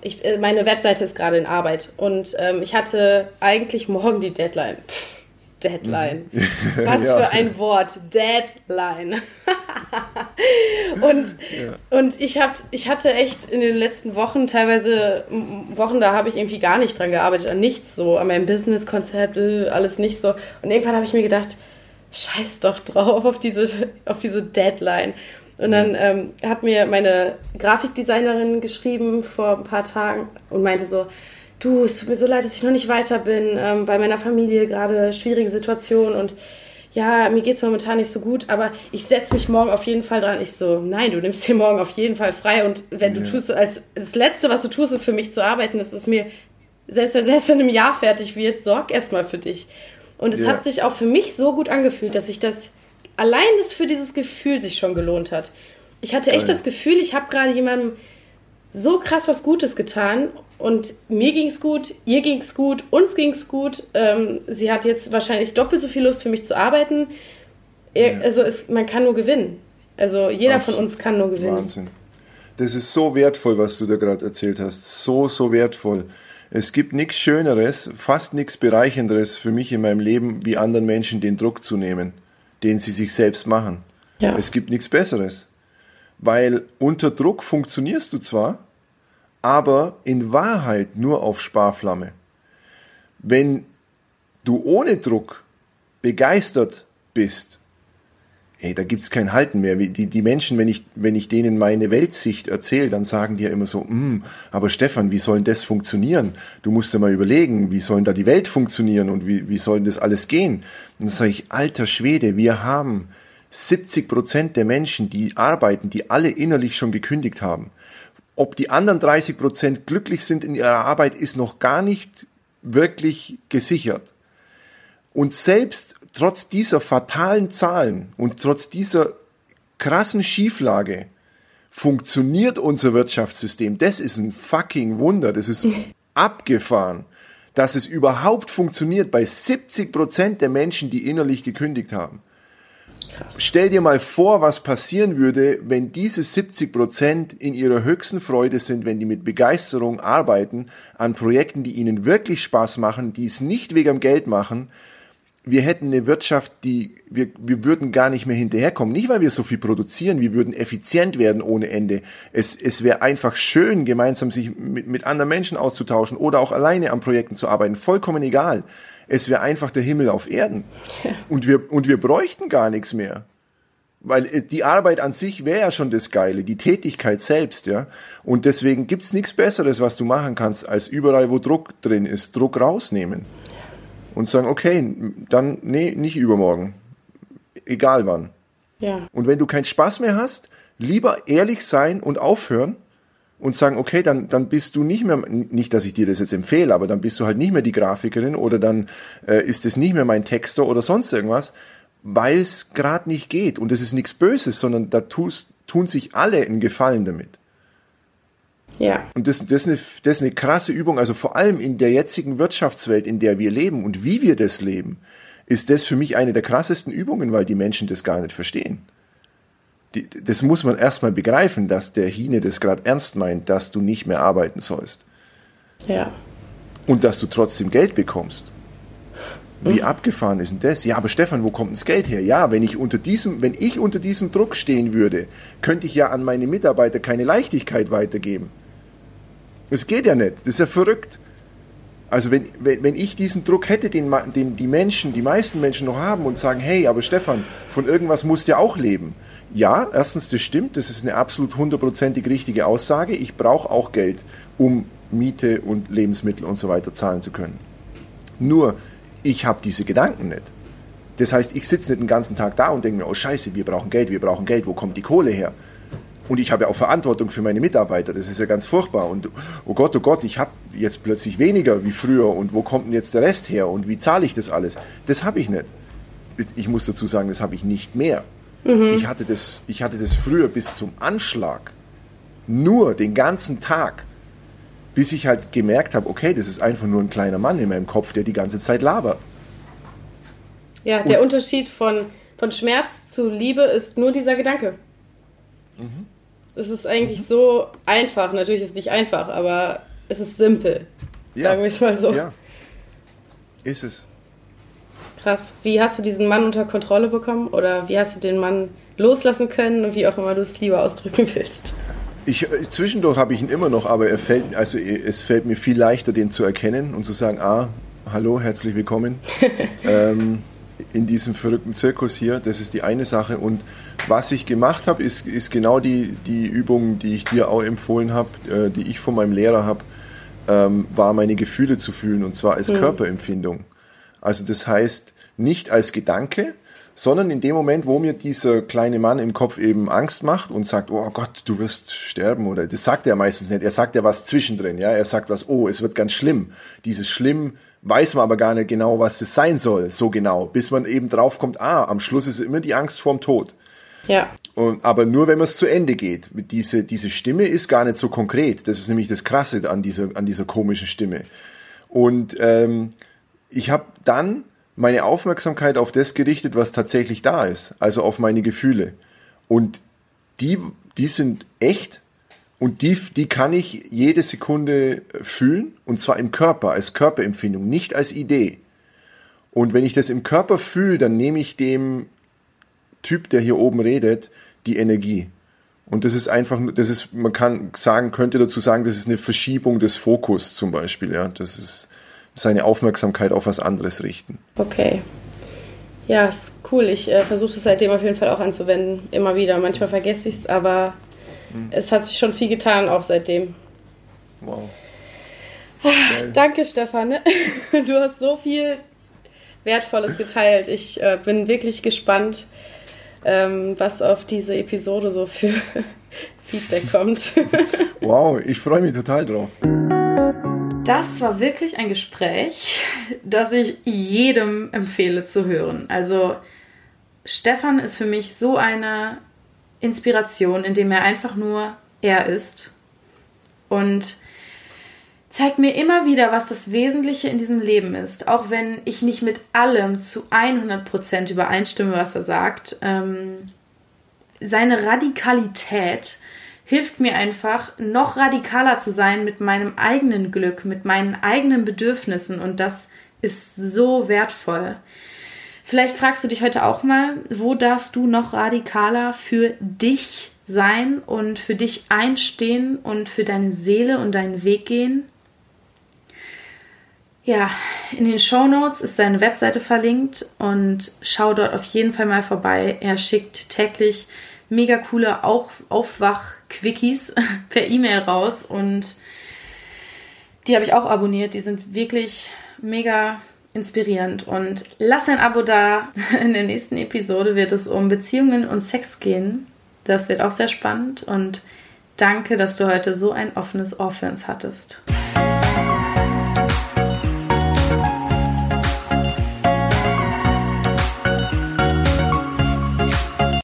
ich, äh, meine Webseite ist gerade in Arbeit und ähm, ich hatte eigentlich morgen die Deadline. Pff Deadline. Mhm. Was ja. für ein Wort. Deadline. und, ja. und ich, hab, ich hatte echt in den letzten Wochen, teilweise Wochen, da habe ich irgendwie gar nicht dran gearbeitet, an nichts so, an meinem Business-Konzept, äh, alles nicht so. Und irgendwann habe ich mir gedacht, scheiß doch drauf auf diese, auf diese Deadline. Und dann ähm, hat mir meine Grafikdesignerin geschrieben vor ein paar Tagen und meinte so, du, es tut mir so leid, dass ich noch nicht weiter bin, ähm, bei meiner Familie gerade schwierige Situation und ja, mir geht es momentan nicht so gut, aber ich setze mich morgen auf jeden Fall dran. Ich so, nein, du nimmst dir morgen auf jeden Fall frei und wenn ja. du tust, als das Letzte, was du tust, ist für mich zu arbeiten, das ist mir, selbst wenn es in einem Jahr fertig wird, sorg erstmal für dich. Und es ja. hat sich auch für mich so gut angefühlt, dass ich das, allein das für dieses Gefühl sich schon gelohnt hat. Ich hatte echt ja. das Gefühl, ich habe gerade jemandem so krass was Gutes getan und mir ging es gut, ihr ging es gut, uns ging es gut. Ähm, sie hat jetzt wahrscheinlich doppelt so viel Lust für mich zu arbeiten. Ja. Also es, man kann nur gewinnen. Also jeder Absolut. von uns kann nur gewinnen. Wahnsinn. Das ist so wertvoll, was du da gerade erzählt hast. So, so wertvoll. Es gibt nichts Schöneres, fast nichts Bereichenderes für mich in meinem Leben, wie anderen Menschen den Druck zu nehmen, den sie sich selbst machen. Ja. Es gibt nichts Besseres. Weil unter Druck funktionierst du zwar, aber in Wahrheit nur auf Sparflamme. Wenn du ohne Druck begeistert bist, ey, da gibt's kein Halten mehr. Die, die Menschen, wenn ich, wenn ich denen meine Weltsicht erzähle, dann sagen die ja immer so, mm, aber Stefan, wie soll denn das funktionieren? Du musst dir mal überlegen, wie soll da die Welt funktionieren und wie, wie soll denn das alles gehen? Und dann sage ich, alter Schwede, wir haben 70 Prozent der Menschen, die arbeiten, die alle innerlich schon gekündigt haben. Ob die anderen 30 Prozent glücklich sind in ihrer Arbeit, ist noch gar nicht wirklich gesichert. Und selbst trotz dieser fatalen Zahlen und trotz dieser krassen Schieflage funktioniert unser Wirtschaftssystem. Das ist ein fucking Wunder. Das ist abgefahren, dass es überhaupt funktioniert bei 70 Prozent der Menschen, die innerlich gekündigt haben. Krass. Stell dir mal vor, was passieren würde, wenn diese 70 Prozent in ihrer höchsten Freude sind, wenn die mit Begeisterung arbeiten an Projekten, die ihnen wirklich Spaß machen, die es nicht wegen Geld machen. Wir hätten eine Wirtschaft, die wir, wir würden gar nicht mehr hinterherkommen. Nicht, weil wir so viel produzieren, wir würden effizient werden ohne Ende. Es, es wäre einfach schön, gemeinsam sich mit, mit anderen Menschen auszutauschen oder auch alleine an Projekten zu arbeiten. Vollkommen egal. Es wäre einfach der Himmel auf Erden. Und, wir, und wir bräuchten gar nichts mehr. Weil äh, die Arbeit an sich wäre ja schon das Geile, die Tätigkeit selbst, ja. Und deswegen gibt's nichts Besseres, was du machen kannst, als überall, wo Druck drin ist, Druck rausnehmen. Und sagen, okay, dann, nee, nicht übermorgen. Egal wann. Ja. Und wenn du keinen Spaß mehr hast, lieber ehrlich sein und aufhören, und sagen, okay, dann, dann bist du nicht mehr, nicht, dass ich dir das jetzt empfehle, aber dann bist du halt nicht mehr die Grafikerin oder dann äh, ist es nicht mehr mein Texter oder sonst irgendwas, weil es gerade nicht geht. Und das ist nichts Böses, sondern da tust, tun sich alle einen Gefallen damit. Ja. Und das, das, ist eine, das ist eine krasse Übung, also vor allem in der jetzigen Wirtschaftswelt, in der wir leben und wie wir das leben, ist das für mich eine der krassesten Übungen, weil die Menschen das gar nicht verstehen die, das muss man erstmal begreifen, dass der Hine das gerade ernst meint, dass du nicht mehr arbeiten sollst. Ja. Und dass du trotzdem Geld bekommst. Wie mhm. abgefahren ist denn das? Ja, aber Stefan, wo kommt das Geld her? Ja, wenn ich unter diesem, wenn ich unter diesem Druck stehen würde, könnte ich ja an meine Mitarbeiter keine Leichtigkeit weitergeben. Das geht ja nicht. Das ist ja verrückt. Also wenn, wenn, wenn ich diesen Druck hätte, den, den die Menschen, die meisten Menschen noch haben und sagen, hey, aber Stefan, von irgendwas musst du ja auch leben. Ja, erstens, das stimmt, das ist eine absolut hundertprozentig richtige Aussage. Ich brauche auch Geld, um Miete und Lebensmittel und so weiter zahlen zu können. Nur, ich habe diese Gedanken nicht. Das heißt, ich sitze nicht den ganzen Tag da und denke mir, oh scheiße, wir brauchen Geld, wir brauchen Geld, wo kommt die Kohle her? Und ich habe ja auch Verantwortung für meine Mitarbeiter, das ist ja ganz furchtbar. Und oh Gott, oh Gott, ich habe jetzt plötzlich weniger wie früher und wo kommt denn jetzt der Rest her und wie zahle ich das alles? Das habe ich nicht. Ich muss dazu sagen, das habe ich nicht mehr. Mhm. Ich, hatte das, ich hatte das früher bis zum Anschlag. Nur den ganzen Tag bis ich halt gemerkt habe, okay, das ist einfach nur ein kleiner Mann in meinem Kopf, der die ganze Zeit labert. Ja, der Und, Unterschied von, von Schmerz zu Liebe ist nur dieser Gedanke. Mhm. Es ist eigentlich mhm. so einfach. Natürlich ist es nicht einfach, aber es ist simpel. Ja. Sagen wir es mal so. Ja. Ist es. Krass. Wie hast du diesen Mann unter Kontrolle bekommen? Oder wie hast du den Mann loslassen können? Wie auch immer du es lieber ausdrücken willst. Ich, äh, zwischendurch habe ich ihn immer noch, aber er fällt, also es fällt mir viel leichter, den zu erkennen und zu sagen, ah, hallo, herzlich willkommen ähm, in diesem verrückten Zirkus hier. Das ist die eine Sache. Und was ich gemacht habe, ist, ist genau die, die Übung, die ich dir auch empfohlen habe, äh, die ich von meinem Lehrer habe, ähm, war meine Gefühle zu fühlen und zwar als mhm. Körperempfindung. Also das heißt nicht als Gedanke, sondern in dem Moment, wo mir dieser kleine Mann im Kopf eben Angst macht und sagt, oh Gott, du wirst sterben oder das sagt er meistens nicht, er sagt ja was zwischendrin, ja, er sagt was, oh, es wird ganz schlimm. Dieses schlimm weiß man aber gar nicht genau, was es sein soll, so genau, bis man eben draufkommt, ah, am Schluss ist immer die Angst vorm Tod. Ja. Und, aber nur wenn man es zu Ende geht. Diese, diese Stimme ist gar nicht so konkret. Das ist nämlich das Krasse an dieser, an dieser komischen Stimme. Und ähm, ich habe dann meine Aufmerksamkeit auf das gerichtet, was tatsächlich da ist, also auf meine Gefühle. Und die, die sind echt und die, die kann ich jede Sekunde fühlen und zwar im Körper, als Körperempfindung, nicht als Idee. Und wenn ich das im Körper fühle, dann nehme ich dem Typ, der hier oben redet, die Energie. Und das ist einfach, das ist, man kann sagen, könnte dazu sagen, das ist eine Verschiebung des Fokus zum Beispiel, ja. Das ist, seine Aufmerksamkeit auf was anderes richten. Okay. Ja, ist cool. Ich äh, versuche es seitdem auf jeden Fall auch anzuwenden. Immer wieder. Manchmal vergesse ich es, aber mhm. es hat sich schon viel getan, auch seitdem. Wow. Ach, danke, Stefan. Ne? Du hast so viel Wertvolles geteilt. Ich äh, bin wirklich gespannt, ähm, was auf diese Episode so für Feedback kommt. wow, ich freue mich total drauf. Das war wirklich ein Gespräch, das ich jedem empfehle zu hören. Also Stefan ist für mich so eine Inspiration, indem er einfach nur er ist und zeigt mir immer wieder, was das Wesentliche in diesem Leben ist. Auch wenn ich nicht mit allem zu 100% übereinstimme, was er sagt. Ähm, seine Radikalität hilft mir einfach, noch radikaler zu sein mit meinem eigenen Glück, mit meinen eigenen Bedürfnissen und das ist so wertvoll. Vielleicht fragst du dich heute auch mal, wo darfst du noch radikaler für dich sein und für dich einstehen und für deine Seele und deinen Weg gehen? Ja, in den Show Notes ist seine Webseite verlinkt und schau dort auf jeden Fall mal vorbei. Er schickt täglich mega coole Aufwach-Quickies per E-Mail raus und die habe ich auch abonniert. Die sind wirklich mega inspirierend. Und lass ein Abo da. In der nächsten Episode wird es um Beziehungen und Sex gehen. Das wird auch sehr spannend. Und danke, dass du heute so ein offenes Ohr für uns hattest.